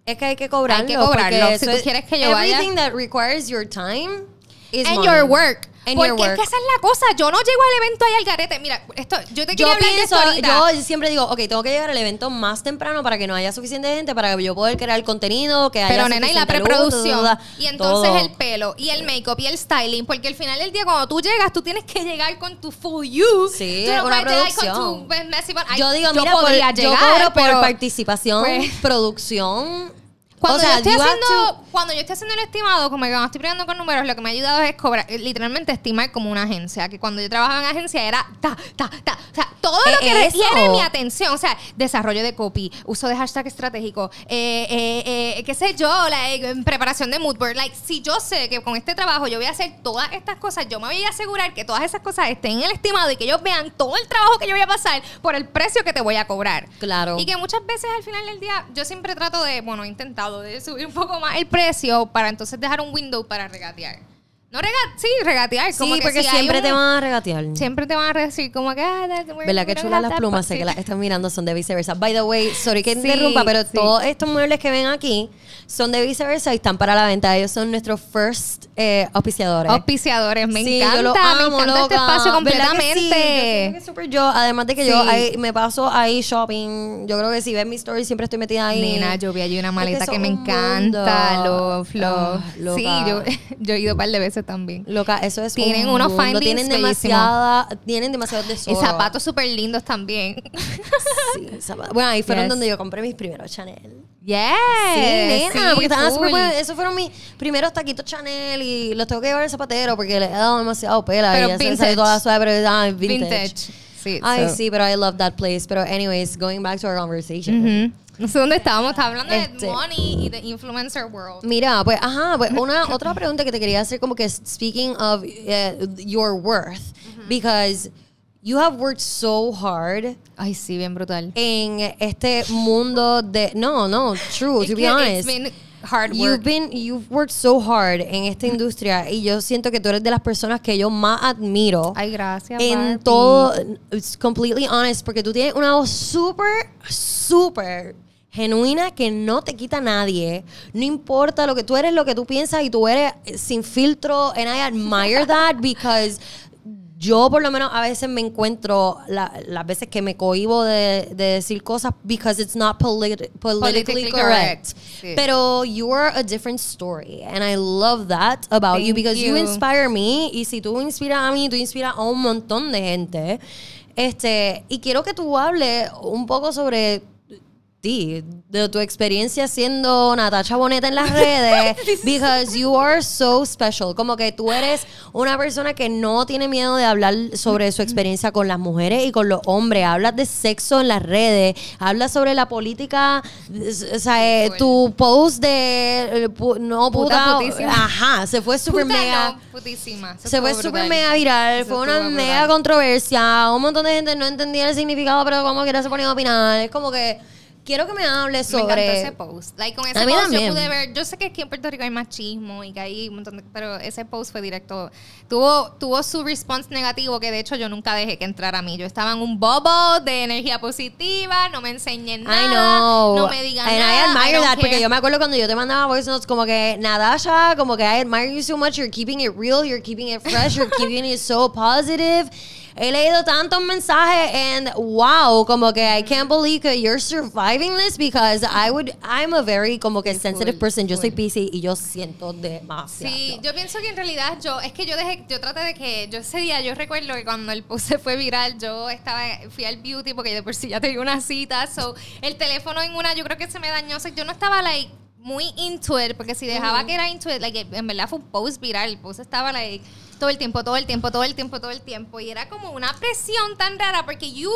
Es que hay que cobrarlo. Hay que cobrarlo. Si tú es- quieres que yo vaya- Everything that requires your time is And money. your work. Porque es que esa es la cosa. Yo no llego al evento ahí al garete. Mira, esto, yo te Yo quería hablar de esto ahorita. yo siempre digo, ok, tengo que llegar al evento más temprano para que no haya suficiente gente, para que yo pueda crear contenido, que haya Pero nena, y la luz, preproducción. duda, y entonces todo. el pelo, y el make-up, y el styling. Porque al final del día, cuando tú llegas, tú tienes que llegar con tu full you. Sí, Tú no una con producción. tu pues, messy Yo digo, mira, por- podría yo llegar, cobro por participación, pues, producción. Cuando, o sea, yo estoy haciendo, cuando yo estoy haciendo el estimado, como que cuando estoy peleando con números, lo que me ha ayudado es cobrar, eh, literalmente estimar como una agencia. Que cuando yo trabajaba en agencia era ta, ta, ta. O sea, todo lo que Eh, eso. requiere mi atención. O sea, desarrollo de copy, uso de hashtag estratégico, eh, eh, eh, qué sé yo, like, preparación de mood board. Like, si yo sé que con este trabajo yo voy a hacer todas estas cosas, yo me voy a asegurar que todas esas cosas estén en el estimado y que ellos vean todo el trabajo que yo voy a pasar por el precio que te voy a cobrar. Claro. Y que muchas veces al final del día yo siempre trato de, bueno, he intentado de subir un poco más el precio para entonces dejar un window para regatear. No regatear, sí, regatear. como Sí, que porque si siempre un- te van a regatear. Siempre te van a decir como que... Ah, ¿Verdad que chulas las plumas? Sé que las están mirando, son de viceversa. By the way, sorry que Sí, interrumpa, pero sí. todos estos muebles que ven aquí son de viceversa y están para la venta. Ellos son nuestros first eh, auspiciadores. Auspiciadores, me Sí, encanta, yo lo me amo, encanta este loca. espacio ¿Verdad que? Yo siento completamente. que es súper yo, además de que yo ahí me paso ahí shopping. Yo creo que si ves mi story siempre estoy metida ahí. Nena, yo vi allí una Es maleta que, son me encanta, mundo. lo flow. Ah, sí, yo, yo he ido un par de veces también. Loca, eso es Tienen un unos findings tienen demasiada, tienen demasiados Y tesoros. zapatos súper lindos también. Sí, zapatos. Bueno, ahí fueron Yes. donde yo compré mis primeros Chanel. yes. Sí, nena, sí, porque estaban súper buenos. Esos fueron mis primeros taquitos Chanel y los tengo que llevar al zapatero porque le he dado demasiado pela Pero y vintage. toda suave, pero ah, vintage. Vintage. Sí, Ay, so- sí, pero I love that place. Pero anyways, going back to our conversation. Ujú. No sé dónde estábamos, hablando Este. de money y de influencer world. Mira, pues, ajá, pues una otra pregunta que te quería hacer como que speaking of eh, your worth, because you have worked so hard Ay, sí, bien brutal. en este mundo de no, no, true, to be honest. It's been hard You've work. been, you've worked so hard en esta industria y yo siento que tú eres de las personas que yo más admiro Ay, gracias. en Barbie. todo, it's completely honest, porque tú tienes una voz súper, súper genuina que no te quita nadie. No importa lo que tú eres, lo que tú piensas y tú eres sin filtro. And I admire that because yo por lo menos a veces me encuentro la- las veces que me cohibo de, de decir cosas because it's not politi- politically, Politically correct. correct. Sí. Pero you are a different story and I love that about you because you you. inspire me y si tú inspiras a mí, tú inspiras a un montón de gente. Este, y quiero que tú hables un poco sobre ti, de tu experiencia siendo Natacha Boneta en las redes, because you are so special. Como que tú eres una persona que no tiene miedo de hablar sobre su experiencia con las mujeres y con los hombres. Hablas de sexo en las redes, hablas sobre la política, o sea, eh, tu post de eh, pu- no Puta ajá, se fue Puta, mega. no, putísima. Eso Se fue brutal. mega viral, fue una mega brutal. controversia, un montón de gente no entendía el significado, pero como quiera se ponía a opinar. Es como que quiero que me hables Me encantó sobre... ese post. Like, con ese A mí post también. yo pude ver, yo sé que aquí en Puerto Rico hay machismo y que hay un montón de, pero ese post fue directo. Tuvo, tuvo su response negativo que de hecho yo nunca dejé que entrara a mí. Yo estaba en un bobo de energía positiva, no me enseñen nada, I know. no me digan And nada. I admire don't that porque care. yo me acuerdo cuando yo te mandaba voice notes como que Nadasha, como que I admire you so much, you're keeping it real, you're keeping it fresh, you're keeping it so positive. He leído tantos mensajes and wow, como que I can't believe that you're surviving this because I would, I'm a very como que sensitive person. Yo soy Pisces y yo siento demasiado. Sí, yo pienso que en realidad yo, es que yo dejé, yo traté de que, yo ese día, yo recuerdo que cuando el post se fue viral, yo estaba, fui al beauty porque de por sí ya tenía una cita, so, el teléfono en una, yo creo que se me dañó, o sea, yo no estaba like muy into it, porque si dejaba que era into it, like, en verdad fue un post viral, el post estaba like todo el tiempo, todo el tiempo, todo el tiempo, todo el tiempo, y era como una presión tan rara, porque you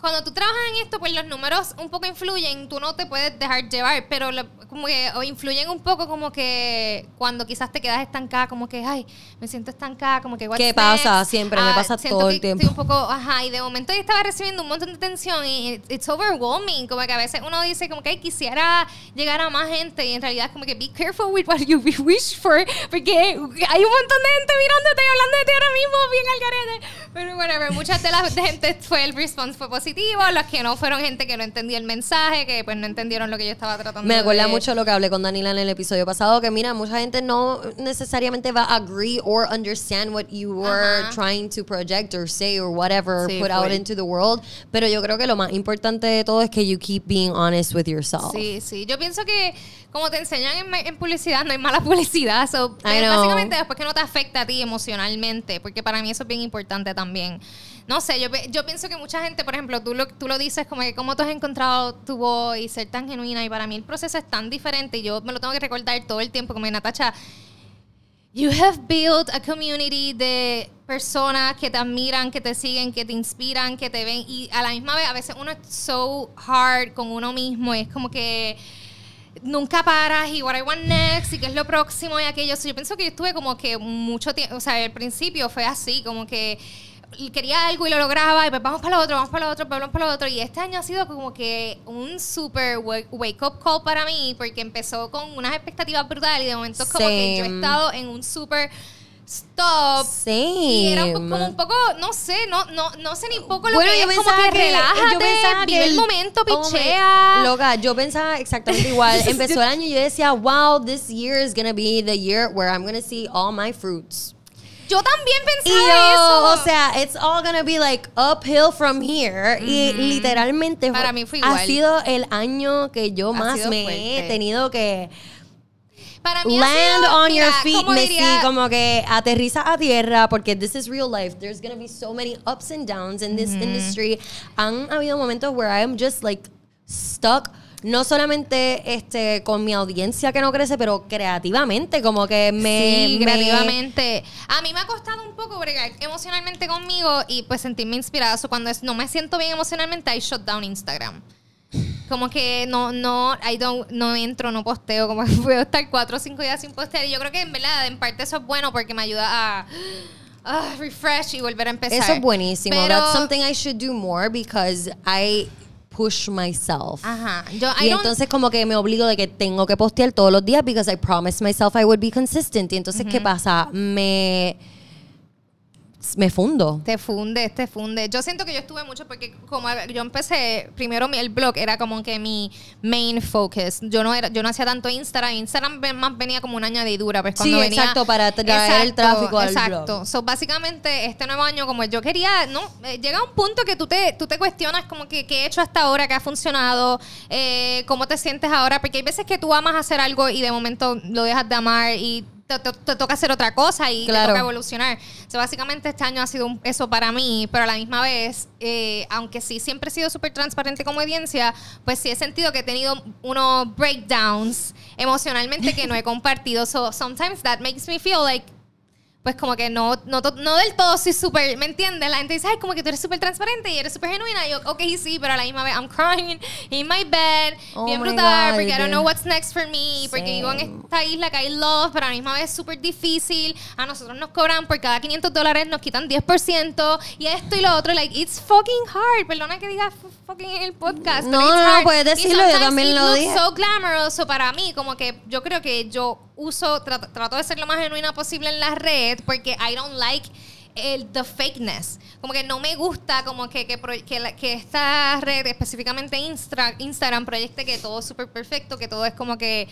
cuando tú trabajas en esto, pues los números un poco influyen, tú no te puedes dejar llevar, pero como que o influyen un poco como que cuando quizás te quedas estancada, como que, ay, me siento estancada, como que... ¿Qué pasa? Siempre me ah, pasa todo el tiempo. Estoy un poco, ajá, y de momento yo estaba recibiendo un montón de tensión y it's overwhelming, como que a veces uno dice como que quisiera llegar a más gente y en realidad es como que be careful with what you wish for, porque hay un montón de gente mirándote y hablando de ti ahora mismo, bien al garete. Pero whatever, muchas de las gente fue el response fue positivo las que no fueron gente que no entendía el mensaje, que pues no entendieron lo que yo estaba tratando Me acuerda mucho lo que hablé con Danila en el episodio pasado, que mira, mucha gente no necesariamente va a agree or understand what you were trying to project or say or whatever put out into the world, pero yo creo que lo más importante de todo es que you keep being honest with yourself. Sí, sí, yo pienso que como te enseñan en, publicidad, no hay mala publicidad. So, básicamente después que no te afecta a ti emocionalmente, porque para mí eso es bien importante también. No sé, yo, yo pienso que mucha gente, por ejemplo, tú lo, tú lo dices como que cómo tú has encontrado tu voz y ser tan genuina, y para mí el proceso es tan diferente y yo me lo tengo que recordar todo el tiempo, como Natacha. You have built a community de personas que te admiran, que te siguen, que te inspiran, que te ven y a la misma vez a veces uno es so hard con uno mismo, es como que nunca paras y what I want next y qué es lo próximo y aquello. yo pienso que yo estuve como que mucho tiempo, o sea, al principio fue así, como que quería algo y lo lograba y pues vamos para lo otro, vamos para lo otro, vamos para lo otro. Y este año ha sido como que un super wake up call para mí porque empezó con unas expectativas brutales y de momento como que yo he estado en un super stop. Sí. Y era como un poco, no sé, no, no, no sé ni poco lo que es como que, relájate, yo pensaba vive el, momento, pichea. loca, yo pensaba exactamente igual. Empezó el año y yo decía, wow, this year is gonna be the year where I'm gonna see all my fruits. Yo también pensaba eso. O sea, it's all gonna be like uphill from here. Y literalmente Para mí fue igual. ha sido el año que yo más me he tenido que para mí land sido, on your feet, Messi, como que aterriza a tierra porque this is real life. There's gonna be so many ups and downs in this industry. Han habido momentos where I am just like stuck no solamente este con mi audiencia que no crece, pero creativamente, como que me... Sí, creativamente. A mí me ha costado un poco bregar emocionalmente conmigo y pues sentirme inspirada. cuando no me siento bien emocionalmente, I shut down Instagram. Como que no, no, I don't, no entro, no posteo, como que puedo estar cuatro o cinco días sin postear. Y yo creo que en verdad, en parte eso es bueno porque me ayuda a... refresh y volver a empezar. Eso es buenísimo. That's something I should do more because I push myself. Ajá. y entonces como que me obligo de que tengo que postear todos los días because I promised myself I would be consistent. Y entonces, ¿qué pasa? Me me fundo. Te funde, te funde. Yo siento que yo estuve mucho porque como yo empecé, primero el blog era como que mi main focus. Yo no era, yo no hacía tanto Instagram. Instagram más venía como una añadidura. Pues cuando sí, venía, exacto, para traer el tráfico al Exacto. So, básicamente, este nuevo año, como yo quería, no, eh, llega un punto que tú te, tú te cuestionas como que qué he hecho hasta ahora, qué ha funcionado, eh, cómo te sientes ahora, porque hay veces que tú amas hacer algo y de momento lo dejas de amar y te, toca hacer otra cosa y te toca evolucionar. básicamente este año ha sido eso para mí, pero a la misma vez, eh, aunque sí siempre he sido súper transparente como audiencia, pues sí he sentido que he tenido unos breakdowns emocionalmente que no he compartido. So sometimes that makes me feel like pues como que no, no, no del todo soy súper, ¿me entiendes? La gente dice, ay, como que tú eres súper transparente y eres súper genuina. Y yo, ok, sí, pero a la misma vez, I'm crying in my bed, oh bien brutal, porque I don't know what's next for me, porque vivo en esta isla que hay love, pero a la misma vez es súper difícil. A nosotros nos cobran por cada 500 dólares, nos quitan 10%, y esto y lo otro, like, it's fucking hard. Perdona que diga fucking en el podcast. No, no, puedes decirlo, yo también lo dije. so glamorous, para mí, como que yo creo que yo uso, trato, de ser lo más genuina posible en la red porque I don't like el the fakeness. Como que no me gusta como que, que, que, esta red, específicamente Insta, Instagram, proyecte que todo es súper perfecto, que todo es como que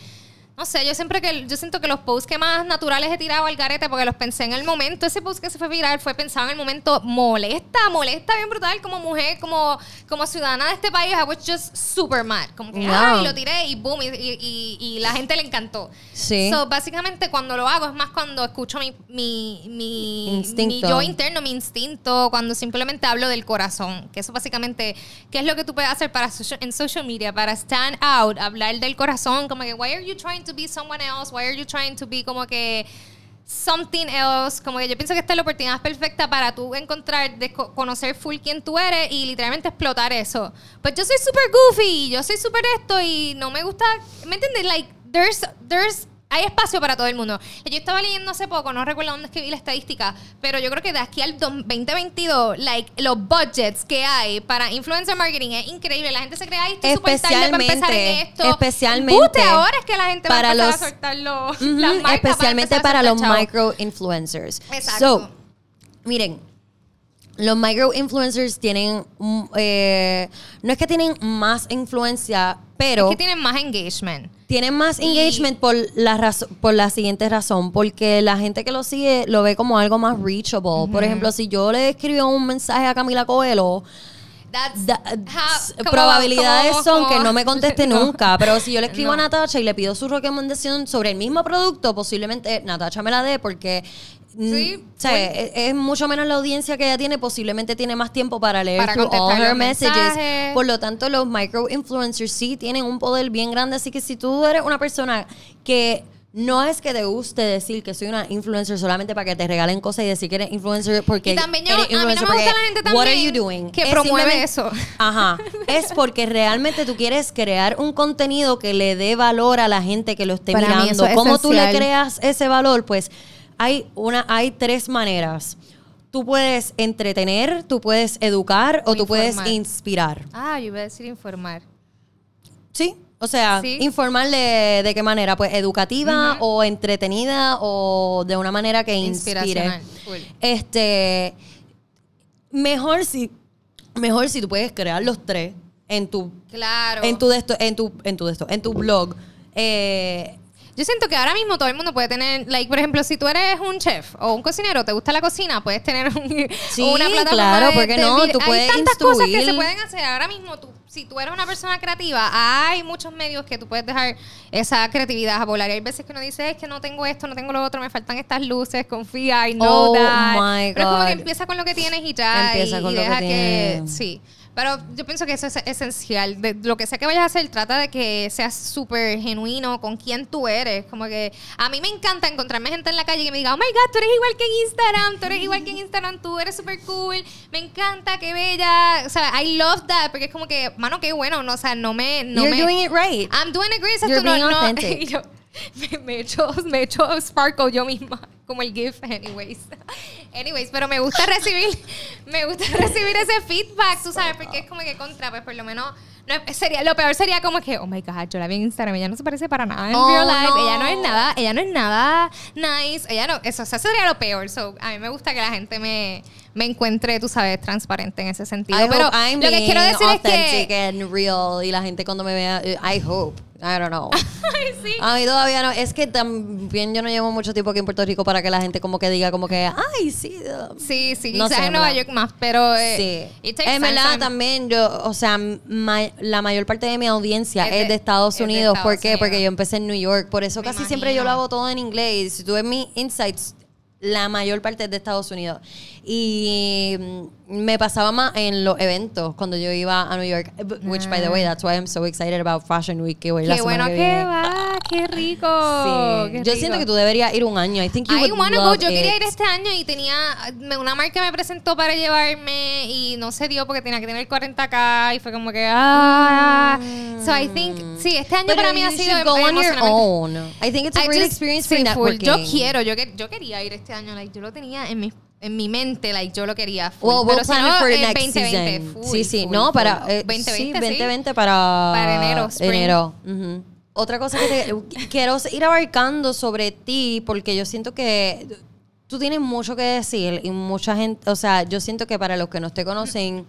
No sé, yo siempre que yo siento que los posts que más naturales he tirado al garete porque los pensé en el momento. Ese post que se fue viral fue pensado en el momento molesta, molesta bien brutal como mujer, como, como ciudadana de este país. I was just super mad. Como que, No. ay, lo tiré y boom, y, y, y- la gente le encantó. Sí. So, básicamente cuando lo hago es más cuando escucho mi, mi, mi, Instinto. mi yo interno, mi instinto, cuando simplemente hablo del corazón. Que eso básicamente, ¿qué es lo que tú puedes hacer para socia- en social media? Para stand out, hablar del corazón, como que, why are you trying to be someone else? Why are you trying to be como que something else? Como que yo pienso que esta es la oportunidad perfecta para tú encontrar, de co- conocer full quién tú eres y literalmente explotar eso. Pues yo soy super goofy, yo soy super esto y no me gusta, ¿me entiendes? Like, there's, there's hay espacio para todo el mundo. Yo estaba leyendo hace poco, no recuerdo dónde es que vi la estadística, pero yo creo que de aquí al dos- 2022, like, los budgets que hay para influencer marketing es increíble. La gente se cree, ay, esto es súper tarde para empezar en esto. especialmente Embute, ahora es que la gente para va a empezar los- a soltar los, Ujú, las marcas especialmente para los soltar micro chavo. influencers. Exacto. So, miren, los micro influencers tienen, mm, eh, no es que tienen más influencia, pero es que tienen más engagement. Tienen más engagement por la por la siguiente razón, porque la gente que lo sigue lo ve como algo más reachable. Por ejemplo, si yo le escribo un mensaje a Camila Coelho, That's Da- how- como- probabilidades como- son que no me conteste No. nunca, pero si yo le escribo No. a Natacha y le pido su recomendación sobre el mismo producto, posiblemente Natacha me la dé porque Sí, o sea, full. es, es mucho menos la audiencia que ella tiene, posiblemente tiene más tiempo para leer Para through all her messages. mensajes. Por lo tanto, los micro influencers sí tienen un poder bien grande, así que si tú eres una persona que no es que te guste decir que soy una influencer solamente para que te regalen cosas y decir que eres influencer porque Y también yo- eres a mí no me influencer gusta la gente what are también you doing? que Es promueve eso. Ajá. Es porque realmente tú quieres crear un contenido que le dé valor a la gente que lo esté Para mirando. ¿Cómo tú le creas ese valor? Pues hay una, hay tres maneras. Tú puedes entretener, tú puedes educar o, O tú puedes informar. inspirar. Ah, yo iba a decir informar. Sí. O sea, Sí. informarle de qué manera, pues educativa o entretenida o de una manera que inspire. Este, mejor si, mejor si tú puedes crear los tres en tu, Claro. en tu de esto, en tu, en tu de esto, en tu blog. Eh, Yo siento que ahora mismo todo el mundo puede tener, like, por ejemplo, si tú eres un chef o un cocinero, te gusta la cocina, puedes tener un- Sí, una plataforma claro, de- ¿por qué de no? vid- Tú puedes Hay tantas cosas que se pueden hacer. Ahora mismo, tú, si tú eres una persona creativa, hay muchos medios que tú puedes dejar esa creatividad a volar. Y hay veces que uno dice, es que no tengo esto, no tengo lo otro, me faltan estas luces, confía, I know Oh, that. my Pero es como que God. empieza con lo que tienes y ya. Empieza y, con y lo deja que, tienes. Sí. Pero yo pienso que eso es esencial. De lo que sea que vayas a hacer, trata de que seas súper genuino con quién tú eres. Como que a mí me encanta encontrarme gente en la calle que me diga, oh my God, tú eres igual que en Instagram, tú eres igual que en Instagram, tú eres súper cool, me encanta, qué bella. O sea, I love that, porque es como que, mano, qué bueno, no, o sea, no me... No you're me, doing it right. I'm doing it great. exacto, You're being no, no, authentic. yo me, me echo, me echo sparkle yo misma, como el GIF, anyways. Anyways, pero me gusta recibir, me gusta recibir ese feedback, tú sabes, porque es como que contra, pues por lo menos, no, sería, lo peor sería como que, oh my God, yo la vi en Instagram, ella no se parece para nada en Oh, real life, no. ella no es nada, ella no es nada nice, ella no, eso, o sea, eso sería lo peor. So, a mí me gusta que la gente me, me encuentre, tú sabes, transparente en ese sentido. I pero lo que quiero decir es authentic que... and real y la gente cuando me vea, I hope, I don't know. Ay, sí. A mí todavía no. Es que también yo no llevo mucho tiempo aquí en Puerto Rico para que la gente como que diga como que, ay, sí. Sí, sí, No quizás sé, en Nueva. York más, pero eh, Sí. En verdad también yo, o sea, ma- la mayor parte de mi audiencia Es es de- Estados es de Unidos. Estados ¿Por qué? Unidos. Porque yo empecé en New York. Por eso Me casi siempre yo lo hago todo en inglés. Si tú ves mis insights, la mayor parte es de Estados Unidos. Y mm, me pasaba más en los eventos cuando yo iba a New York. Which, by the way, that's why I'm so excited about Fashion Week. Que voy la Qué bueno semana que, viene. va, qué rico. Sí. qué Yo rico. siento que tú deberías ir un año. I think you Ay, would bueno, love yo quería it. ir este año y tenía una marca me presentó para llevarme y no se dio porque tenía que tener 40k y fue como que ah. So I think sí, este año But para mí ha sido go on your own. I think it's a I great experience for full. networking. Yo quiero, yo, yo quería ir este año, like, yo lo tenía en mi, en mi mente, like, yo lo quería. Full. Well, we'll Pero si no, for en next 2020, season. full, sí, sí. full, no, para... eh, 2020, sí, sí. 2020 para... Para enero, spring. Enero. Otra cosa que te, quiero ir abarcando sobre ti, porque yo siento que tú tienes mucho que decir y mucha gente... O sea, yo siento que para los que no te conocen...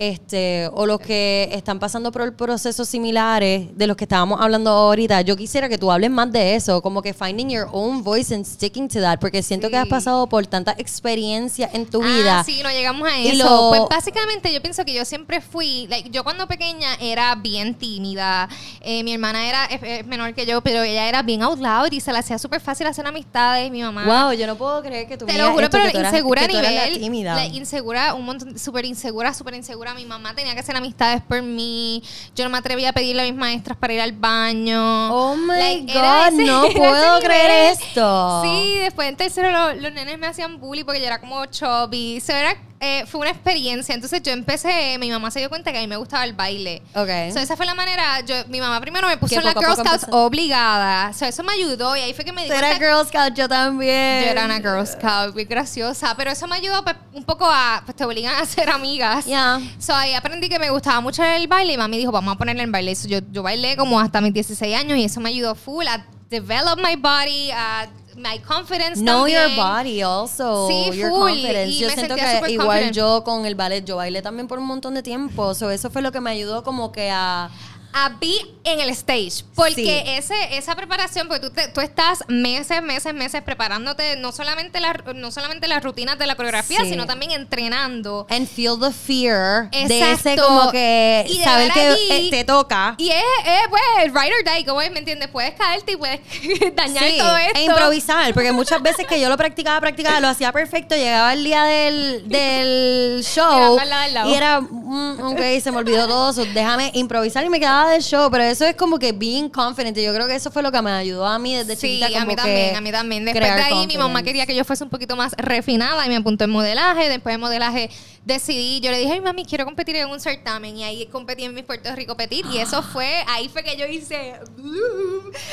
este, o los que están pasando por procesos similares de los que estábamos hablando ahorita, yo quisiera que tú hables más de eso, como que finding your own voice and sticking to that, porque siento que has pasado por tanta experiencia en tu Ah, vida. sí, no llegamos a Y eso. lo- Pues básicamente yo pienso que yo siempre fui, like, yo cuando pequeña era bien tímida. Eh, mi hermana era es- menor que yo, pero ella era bien out loud y se le hacía súper fácil hacer amistades. Mi mamá. Wow, yo no puedo creer que tú Te lo juro, esto, pero insegura a la nivel. tímida. like, insegura, un montón, súper insegura, súper insegura. Mi mamá tenía que hacer amistades por mí. Yo no me atrevía a pedirle a mis maestras para ir al baño. Oh my Like, God, ese- no puedo creer esto. Sí, después en tercero lo- los nenes me hacían bully porque yo era como chubby. So, era, eh, fue una experiencia. Entonces yo empecé, mi mamá se dio cuenta que a mí me gustaba el baile. Ok. So, esa fue la manera. Yo, mi mamá primero me puso Que en la poco a Girl poco Scouts empezó- obligada. So, eso me ayudó y ahí fue que me di Tú cuenta eras Girl Scout, yo también. yo era una Girl Scout, muy graciosa, pero eso me ayudó pues, un poco a, pues te obligan a ser amigas. Ya. So ahí aprendí que me gustaba mucho el baile y mami dijo, vamos a ponerle en baile. So, yo, yo bailé como hasta mis 16 años y eso me ayudó full a develop my body, a my confidence Know también. your body also, Sí, your full, confidence. y Yo me siento que igual confident. yo con el ballet, yo bailé también por un montón de tiempo. So, eso fue lo que me ayudó como que a... A be en el stage. Porque Sí. ese, esa preparación, porque tú, te- tú estás meses, meses, meses preparándote no solamente, la, no solamente las rutinas de la coreografía, Sí. sino también entrenando. And feel the fear de ese Exacto. como que Y de saber que allí- eh, te toca. Y es, es pues, ride or die, como es, ¿me entiendes? Puedes caerte y puedes dañar Sí, todo esto. e improvisar, porque muchas veces que yo lo practicaba, practicaba, lo hacía perfecto, llegaba el día del, del show y era, mm, ok, se me olvidó todo, so déjame improvisar y me quedaba del show, pero eso es como que being confident, yo creo que eso fue lo que me ayudó a mí desde Sí, chiquita como a mí que también, a mí también. Después de ahí mi confidence. mamá quería que yo fuese un poquito más refinada y me apuntó en modelaje. Después de modelaje decidí, yo le dije, ay mami, quiero competir en un certamen y ahí competí en mi Puerto Rico Petit y eso fue, ahí fue que yo hice,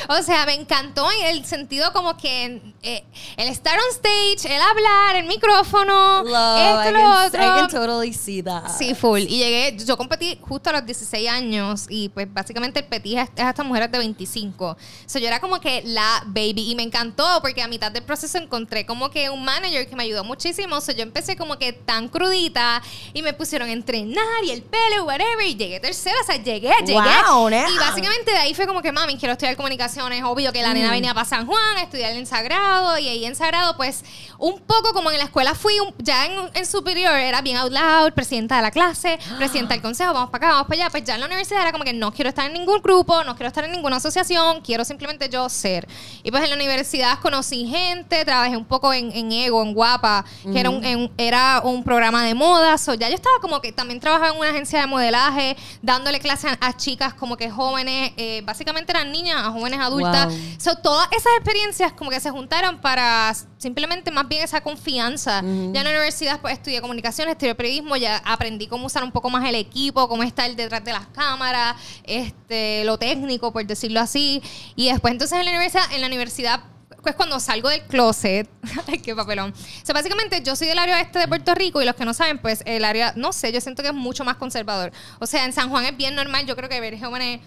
o sea, me encantó en el sentido como que eh, el estar on stage, el hablar, el micrófono, Love, esto, I lo can- otro. I can totally see that. Sí, full. Y llegué, yo competí justo a los 16 años y pues básicamente el petit es a estas mujeres de 25. So, yo era como que la baby y me encantó porque a mitad del proceso encontré como que un manager que me ayudó muchísimo. So, yo empecé como que tan crudita y me pusieron a entrenar y el pelo, whatever, y llegué tercera, o sea, llegué, llegué. Wow. Y básicamente de ahí fue como que, mami, quiero estudiar comunicaciones. Obvio que la Mm. nena venía para San Juan a estudiar en Sagrado y ahí en Sagrado, pues, un poco como en la escuela fui, un- ya en, en superior era bien out loud, presidenta de la clase, presidenta del consejo, vamos para acá, vamos para allá. Pues ya en la universidad era como que no quiero estar en ningún grupo, no quiero estar en ninguna asociación, quiero simplemente yo ser. Y pues en la universidad conocí gente, trabajé un poco en, en Ego, en Guapa, que era un, en- era un programa de moda. So, ya yo estaba como que también trabajaba en una agencia de modelaje, dándole clases a, a chicas como que jóvenes, eh, básicamente eran niñas, a jóvenes adultas. Wow. So, todas esas experiencias como que se juntaron para simplemente más bien esa confianza. Ya en la universidad pues estudié comunicación, estudié periodismo, ya aprendí cómo usar un poco más el equipo, cómo estar detrás de las cámaras, este, lo técnico, por decirlo así. Y después entonces en la universidad, en la universidad pues cuando salgo del closet, ay, qué papelón. O sea, básicamente yo soy del área este de Puerto Rico y los que no saben, pues el área, no sé, yo siento que es mucho más conservador. O sea, en San Juan es bien normal, yo creo que ver jóvenes...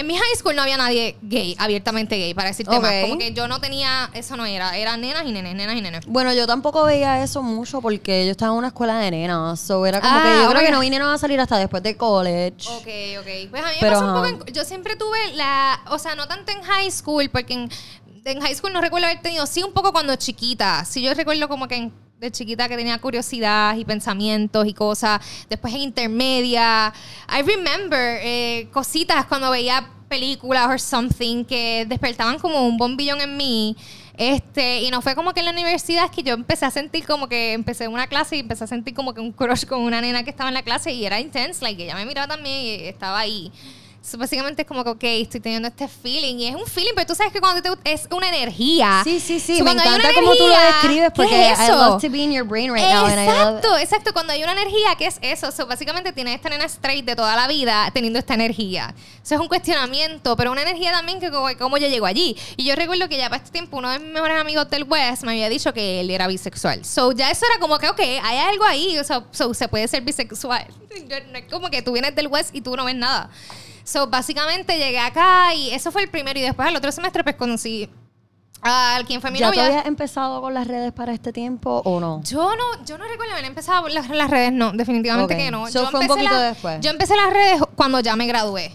En mi high school no había nadie gay, abiertamente gay, para decirte más. Como que yo no tenía, eso no era, eran nenas y nenes, nenas y nenes. Bueno, yo tampoco veía eso mucho porque yo estaba en una escuela de nenas. So era como Ah, que yo creo ok. que no vinieron a salir hasta después de college. Ok, ok. Pues a mí me Pero, pasó un poco. ajá. en- yo siempre tuve la. O sea, no tanto en high school, porque en, en high school no recuerdo haber tenido. Sí, un poco cuando chiquita. Sí, yo recuerdo como que en- de chiquita que tenía curiosidad y pensamientos y cosas. Después en intermedia. I remember eh, cositas cuando veía películas or something que despertaban como un bombillón en mí. Este, y no fue como que en la universidad que yo empecé a sentir como que empecé una clase y empecé a sentir como que un crush con una nena que estaba en la clase y era intense, like ella me miraba también y estaba ahí. So, básicamente es como que, ok, estoy teniendo este feeling. Y es un feeling, pero tú sabes que cuando te, es una energía. Sí, sí, sí. So, me encanta cómo tú lo describes ¿qué porque es I love to be in your brain right now. I love- Exacto, exacto. Cuando hay una energía, ¿qué es eso? So, básicamente tienes esta nena straight de toda la vida teniendo esta energía. Eso es un cuestionamiento, pero una energía también que como, cómo yo llego allí. Y yo recuerdo que ya para este tiempo uno de mis mejores amigos del West me había dicho que él era bisexual. So ya eso era como que, ok, hay algo ahí. O sea, so, se puede ser bisexual. Yo- no es como que tú vienes del West y tú no ves nada. So, básicamente llegué acá y eso fue el primero. Y después al otro semestre pues conocí al quien fue mi ¿Ya novia. habías empezado con las redes para este tiempo o no? Yo no, yo no recuerdo haber empezado las, las redes, no, definitivamente que no. So yo fue un empecé poquito la- después. Yo empecé las redes cuando ya me gradué.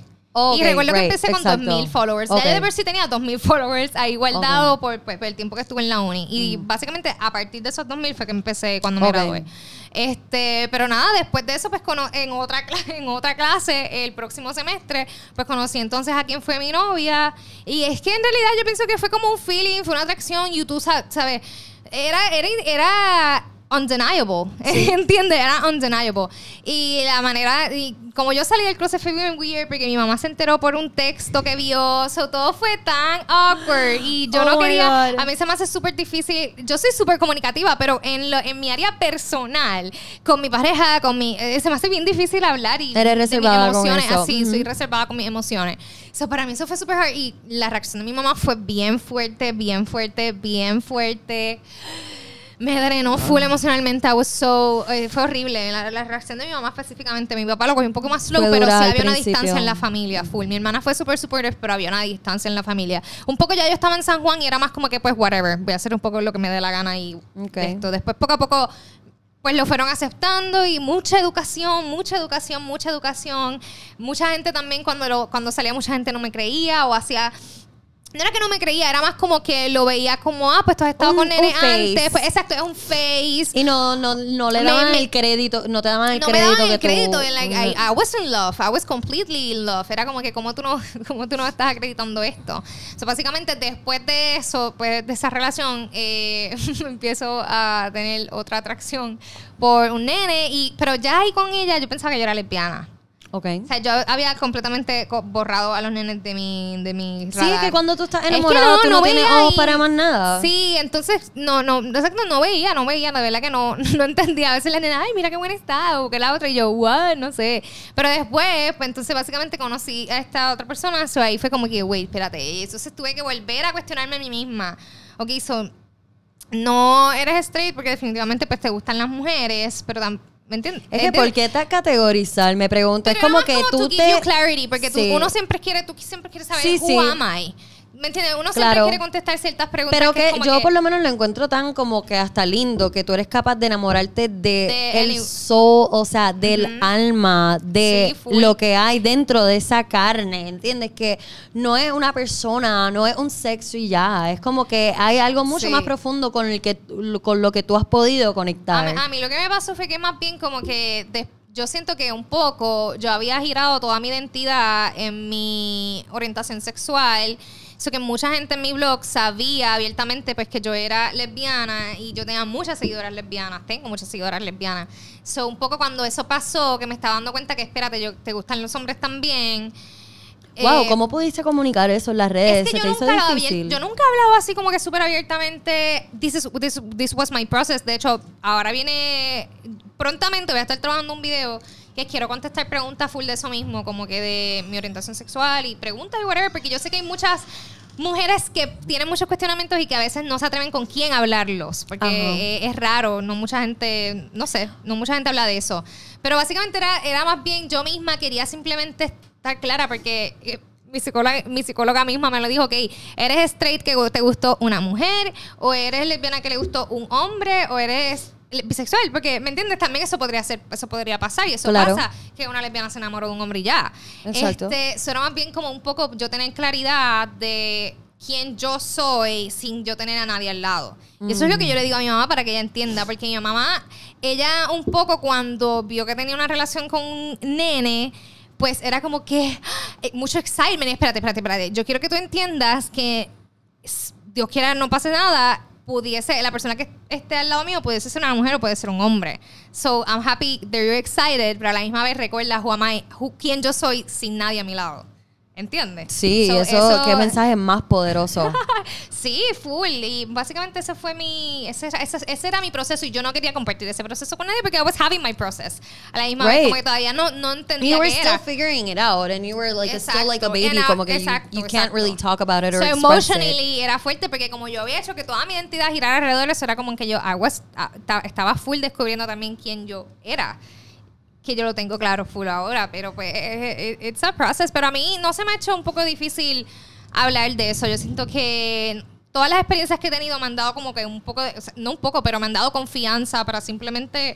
Y recuerdo que empecé con exacto. 2000 followers. Ok. Ya yo de por sí tenía 2000 followers ahí guardado por, pues, por el tiempo que estuve en la uni. Y básicamente a partir de esos 2000 fue que empecé cuando me gradué. Este, pero nada, después de eso, pues cono- en otra, en otra clase, el próximo semestre, pues conocí entonces a quien fue mi novia. Y es que en realidad yo pienso que fue como un feeling, fue una atracción, YouTube, sa- ¿sabes? Era, era, era undeniable, ¿entiendes? Era undeniable. Y la manera, y como yo salí del closet fue bien weird porque mi mamá se enteró por un texto que vio, so, todo fue tan awkward y yo Oh no quería, a mí se me hace súper difícil, yo soy súper comunicativa, pero en, lo, en mi área personal, con mi pareja, con mi, eh, se me hace bien difícil hablar y Eres de mis reservada con emociones, eso. así, soy Ujú. reservada con mis emociones. So, para mí eso fue súper hard y la reacción de mi mamá fue bien fuerte, bien fuerte, bien fuerte. Me drenó full emocionalmente. I was so, eh, fue horrible. La, la reacción de mi mamá específicamente. Mi papá lo cogió un poco más slow, Fue pero sí había una principio. distancia en la familia full. Mi hermana fue súper supportive, pero había una distancia en la familia. Un poco ya yo estaba en San Juan y era más como que, pues, whatever. Voy a hacer un poco lo que me dé la gana y Ok. esto. Después, poco a poco, pues lo fueron aceptando y mucha educación, mucha educación, mucha educación. Mucha gente también, cuando, lo, cuando salía, mucha gente no me creía o hacía. No era que no me creía, era más como que lo veía como, ah, pues tú has estado Un- con nene antes. Pues, exacto, es un face. Y no, no, no le Me- daban me- el crédito, no te daban el no me crédito daban que el crédito. tú... like, I, I was in love. I was completely in love. Era como que, como tú no, como tú no estás acreditando esto? So, básicamente, después de eso, pues, de esa relación, eh, empiezo a tener otra atracción por un nene. Y, pero ya ahí con ella, yo pensaba que yo era lesbiana. Ok. O sea, yo había completamente co- borrado a los nenes de mi, de mi Sí, es radar. que cuando tú estás Es que enamorado, tú no, tienes veía ojos y- para más nada. Sí, entonces, no, no, exacto, no veía, no veía, de verdad que no, no entendía. A veces la nena, ay, mira qué buena está, o que la otra, y yo, what, no sé. Pero después, pues entonces básicamente conocí a esta otra persona, so ahí fue como que, wait, espérate. Entonces tuve que volver a cuestionarme a mí misma. Ok, so, no eres straight porque definitivamente pues te gustan las mujeres, pero tam- ¿me entiendes? Es que, ¿por qué te categorizar? Me pregunto. pero es como que tú te... clarity, porque tú- Sí. uno siempre quiere, tú siempre quieres saber Sí, who sí. am I. ¿Me entiendes? Uno siempre quiere contestar ciertas preguntas. Pero que es que como yo que- por lo menos lo encuentro tan como que hasta lindo que tú eres capaz de enamorarte de, De el soul, o sea, del alma, de Sí, lo que hay dentro de esa carne, ¿entiendes? Que no es una persona, no es un sexo y ya, es como que hay algo mucho Sí. más profundo con el que con lo que tú has podido A conectar. mí, a mí lo que me pasó fue que más bien como que yo siento que un poco yo había girado toda mi identidad en mi orientación sexual. Eso que mucha gente en mi blog sabía abiertamente pues que yo era lesbiana y yo tenía muchas seguidoras lesbianas, tengo muchas seguidoras lesbianas. So un poco cuando eso pasó, que me estaba dando cuenta que espérate, yo te gustan los hombres también. wow, eh, ¿cómo pudiste comunicar eso en las redes? es que ¿Se yo te hizo nunca, lo difícil? yo nunca he hablado así como que súper abiertamente. This, is- this, this was my process. De hecho, ahora viene. Prontamente voy a estar trabajando un video que quiero contestar preguntas full de eso mismo, como que de mi orientación sexual y preguntas y whatever, porque yo sé que hay muchas mujeres que tienen muchos cuestionamientos y que a veces no se atreven con quién hablarlos, porque eh, es raro, no mucha gente, no sé, no mucha gente habla de eso. Pero básicamente era, era más bien yo misma quería simplemente estar clara porque eh, mi psicóloga, mi psicóloga misma me lo dijo, ok, eres straight que te gustó una mujer, o eres lesbiana que le gustó un hombre, o eres bisexual, porque, ¿me entiendes? También eso podría ser, eso podría pasar, y eso Claro. pasa, que una lesbiana se enamoró de un hombre y ya. Exacto. Este, eso era más bien como un poco yo tener claridad de quién yo soy sin yo tener a nadie al lado. Y eso es lo que yo le digo a mi mamá para que ella entienda, porque mi mamá, ella un poco cuando vio que tenía una relación con un nene, pues era como que eh, mucho excitement. Espérate, espérate, espérate. Yo quiero que tú entiendas que Dios quiera no pase nada, pudiese, la persona que esté al lado mío pudiese ser una mujer o puede ser un hombre. So I'm happy that you're excited, pero a la misma vez recuerda who am I, who- quién yo soy sin nadie a mi lado. ¿Entiendes? Sí, So, eso, qué mensaje más poderoso. Sí, full. Y básicamente ese fue mi. Ese, ese, ese era mi proceso y yo no quería compartir ese proceso con nadie porque I was having my process. A la misma vez, Right. como que todavía no, no entendía you were qué still era. figuring it out and you were like still like a Exacto. baby I- como que you- exacto, you, can't exacto. really talk about it or So express it. emotionally era fuerte porque como yo había hecho que toda mi identidad girara alrededor de eso, era como que yo I was- ta- estaba full descubriendo también quién yo era. Que yo lo tengo claro full ahora, pero pues eh, eh, it's a process. Pero a mí no se me ha hecho un poco difícil hablar de eso. Yo siento que todas las experiencias que he tenido me han dado como que un poco, de- o sea, no un poco, pero me han dado confianza para simplemente,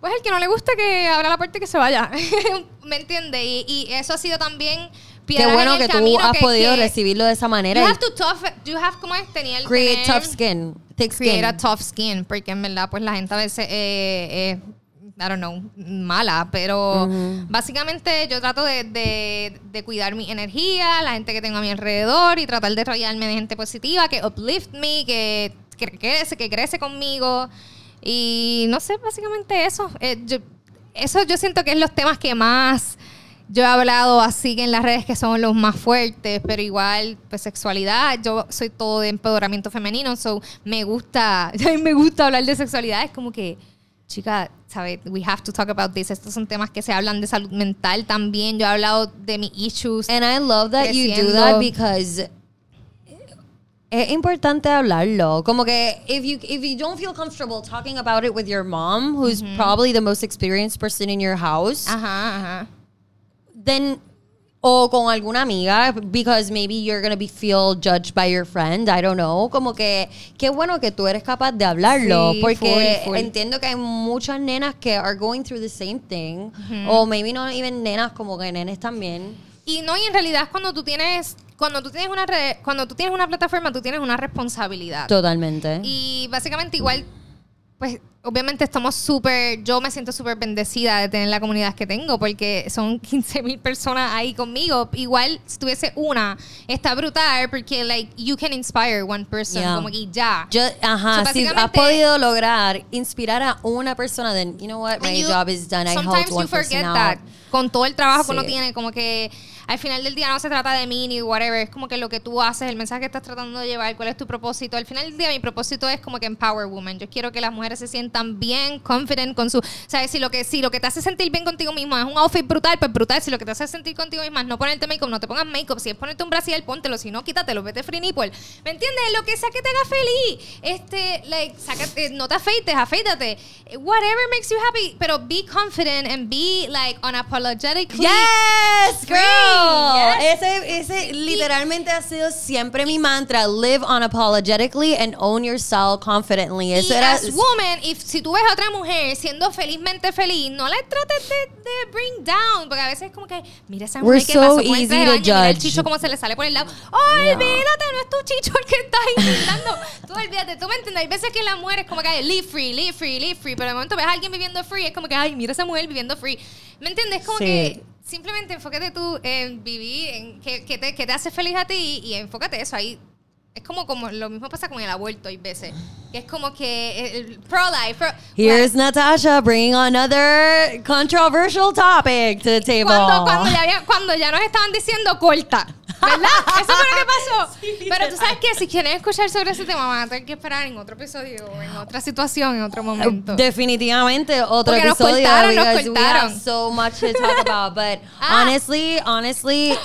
pues el que no le guste que abra la puerta y que se vaya. ¿Me entiende? Y, y eso ha sido también Qué bueno en que tú has que- podido que recibirlo de esa manera. You have to tough, you have, ¿cómo es? Tenía el create tener- tough skin, thick skin. create a tough skin, porque en verdad, pues la gente a veces eh, es, I don't know, mala, pero básicamente yo trato de, de- de cuidar mi energía, la gente que tengo a mi alrededor y tratar de rodearme de gente positiva que uplift me, que, que crece, que crece conmigo. Y no sé, básicamente eso. Eh, yo- eso yo siento que es los temas que más yo he hablado así que en las redes que son los más fuertes, pero igual, pues sexualidad, yo soy todo de empoderamiento femenino, so me gusta, a mí me gusta hablar de sexualidad, es como que, chica, ¿sabes? We have to talk about this. Estos son temas que se hablan de salud mental también. Yo he hablado de mis issues. And I love that you do creciendo. that because es importante hablarlo. Como que if you if you don't feel comfortable talking about it with your mom, who's probably the most experienced person in your house, Ajá, ajá. then o con alguna amiga because maybe you're gonna be feel judged by your friend I don't know. Como que qué bueno que tú eres capaz de hablarlo Sí, porque full, full. entiendo que hay muchas nenas que are going through the same thing. O maybe not even nenas como que nenes también. Y no, y en realidad cuando tú tienes, cuando tú tienes una red, cuando tú tienes una plataforma, tú tienes una responsabilidad. totalmente. Y básicamente igual, pues obviamente estamos súper, yo me siento súper bendecida de tener la comunidad que tengo porque son 15 mil personas ahí conmigo. Igual si tuviese una, está brutal porque like you can inspire one person, Yeah. como que ya. Yo, ajá, So, si has podido lograr inspirar a una persona, then you know what, my you- job is done. I sometimes helped one you forget person that. out. Con todo el trabajo que uno Sí. tiene, como que al final del día no se trata de mí ni whatever, es como que lo que tú haces, el mensaje que estás tratando de llevar, cuál es tu propósito. Al final del día mi propósito es como que empower women. Yo quiero que las mujeres se sientan bien, confident con su, sabes, si lo que si lo que te hace sentir bien contigo mismo es un outfit brutal, pues brutal. Si lo que te hace sentir contigo misma es no ponerte make-up, no te pongas make-up. Si es ponerte un brasier, póntelo. Si no, quítatelo, vete free nipple. ¿Me entiendes? Lo que sea que te haga feliz. Este, like, sácate, no te afeites, afeítate. Whatever makes you happy, pero be confident and be like unapologetically Yes, girl. yes. Ese, ese literalmente ha sido siempre mi mantra. Live unapologetically and own yourself confidently. Eso y era. as woman, if, si tú ves a otra mujer siendo felizmente feliz, no la trates de, de bring down, porque a veces es como que, mira esa We're mujer que so pasó easy to baño, mira el chicho como se le sale por el lado. ¡Ay, Yeah. olvídate! No es tu chicho el que está ahí gritando. tú olvídate, tú me entiendes. Hay veces que la mujer es como que, live free, live free, live free, pero de momento ves a alguien viviendo free, es como que, ay, mira esa mujer viviendo free. ¿Me entiendes? Es como Sí. que simplemente enfócate tú en vivir, en qué, te, qué te hace feliz a ti y enfócate eso ahí. Es como, como lo mismo pasa con el aborto, hay veces. Que es como que pro-life. pro- Here's Natasha bringing another controversial topic to the table. cuando, cuando, ya había- cuando ya nos estaban diciendo corta. ¿Verdad? Eso fue lo que pasó. Pero tú sabes que si quieren escuchar sobre ese tema, van a tener que esperar en otro episodio en otra situación, en otro momento. Definitivamente otro Porque nos episodio cortaron, nos because we cortaron. have so much to talk about. But Ah. honestly, honestly,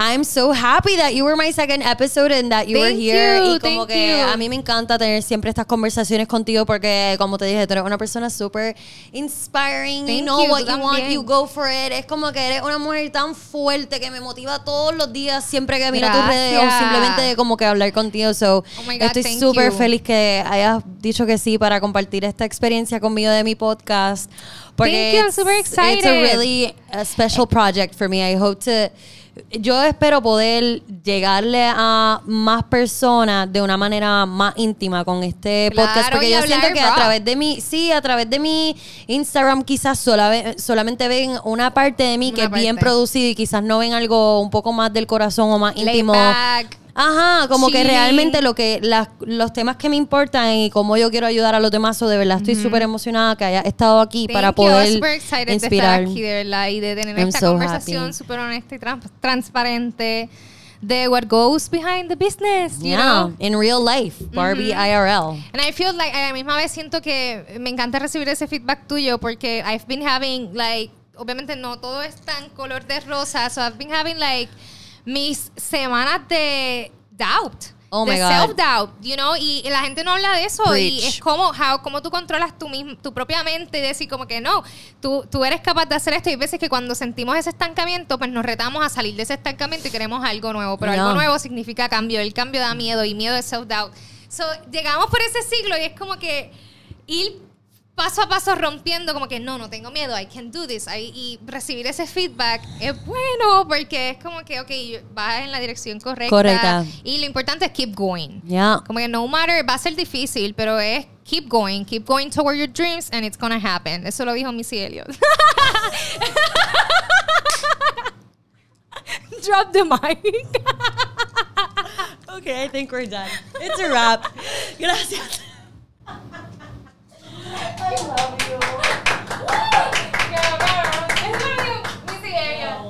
I'm so happy that you were my second episode and that you were Thank here. you, y como thank que you. a mí me encanta tener siempre estas conversaciones contigo porque, como te dije, tú eres una persona súper inspiring. you Thank know you, what you want, también. you go for it. Es como que eres una mujer tan fuerte que me motiva todos los días siempre que miro tus redes o simplemente como que hablar contigo. So, Oh God, estoy súper you. feliz que hayas dicho que sí para compartir esta experiencia conmigo de mi podcast. Porque Thank you, I'm it's- super It's a excited. really a special project for me. I hope to yo espero poder llegarle a más personas de una manera más íntima con este Claro, podcast porque yo siento que a través de mi sí a través de mi Instagram quizás sola solamente ven una parte de mí que es bien parte. producido y quizás no ven algo un poco más del corazón o más íntimo back. Ajá, como que Chilling. realmente lo que las- los temas que me importan y cómo yo quiero ayudar a los demás, o de verdad estoy súper emocionada que haya estado aquí Thank para you. poder super excited inspirar. de estar aquí, de verdad, y de tener I'm esta so conversación súper honesta y trans- transparente de what goes behind the business, you Yeah, know? in real life, Barbie IRL. And I feel like a la misma vez siento que me encanta recibir ese feedback tuyo porque I've been having like obviamente no todo es tan color de rosa, so I've been having like mis semanas de doubt. Oh my de self-doubt, you know, y, y la gente no habla de eso. Y Preach. es como, how, como tú controlas tu, mismo, tu propia mente y decir como que no, tú, tú eres capaz de hacer esto. Y hay veces que cuando sentimos ese estancamiento, pues nos retamos a salir de ese estancamiento y queremos algo nuevo. Pero Yeah. algo nuevo significa cambio. El cambio da miedo y miedo es self-doubt. So, llegamos por ese siglo y es como que ir paso a paso rompiendo como que no, no tengo miedo, I can do this. I- y recibir ese feedback es bueno porque es como que, ok, vas en la dirección correcta. Correcta. Y lo importante es keep going. Yeah. Como que no matter, va a ser difícil, pero es keep going, keep going toward your dreams and it's gonna happen. Eso lo dijo Missy Elliott. Drop the mic. Okay, I think we're done. It's a wrap. Gracias. I love you. Girl, girl. It's you. We see it.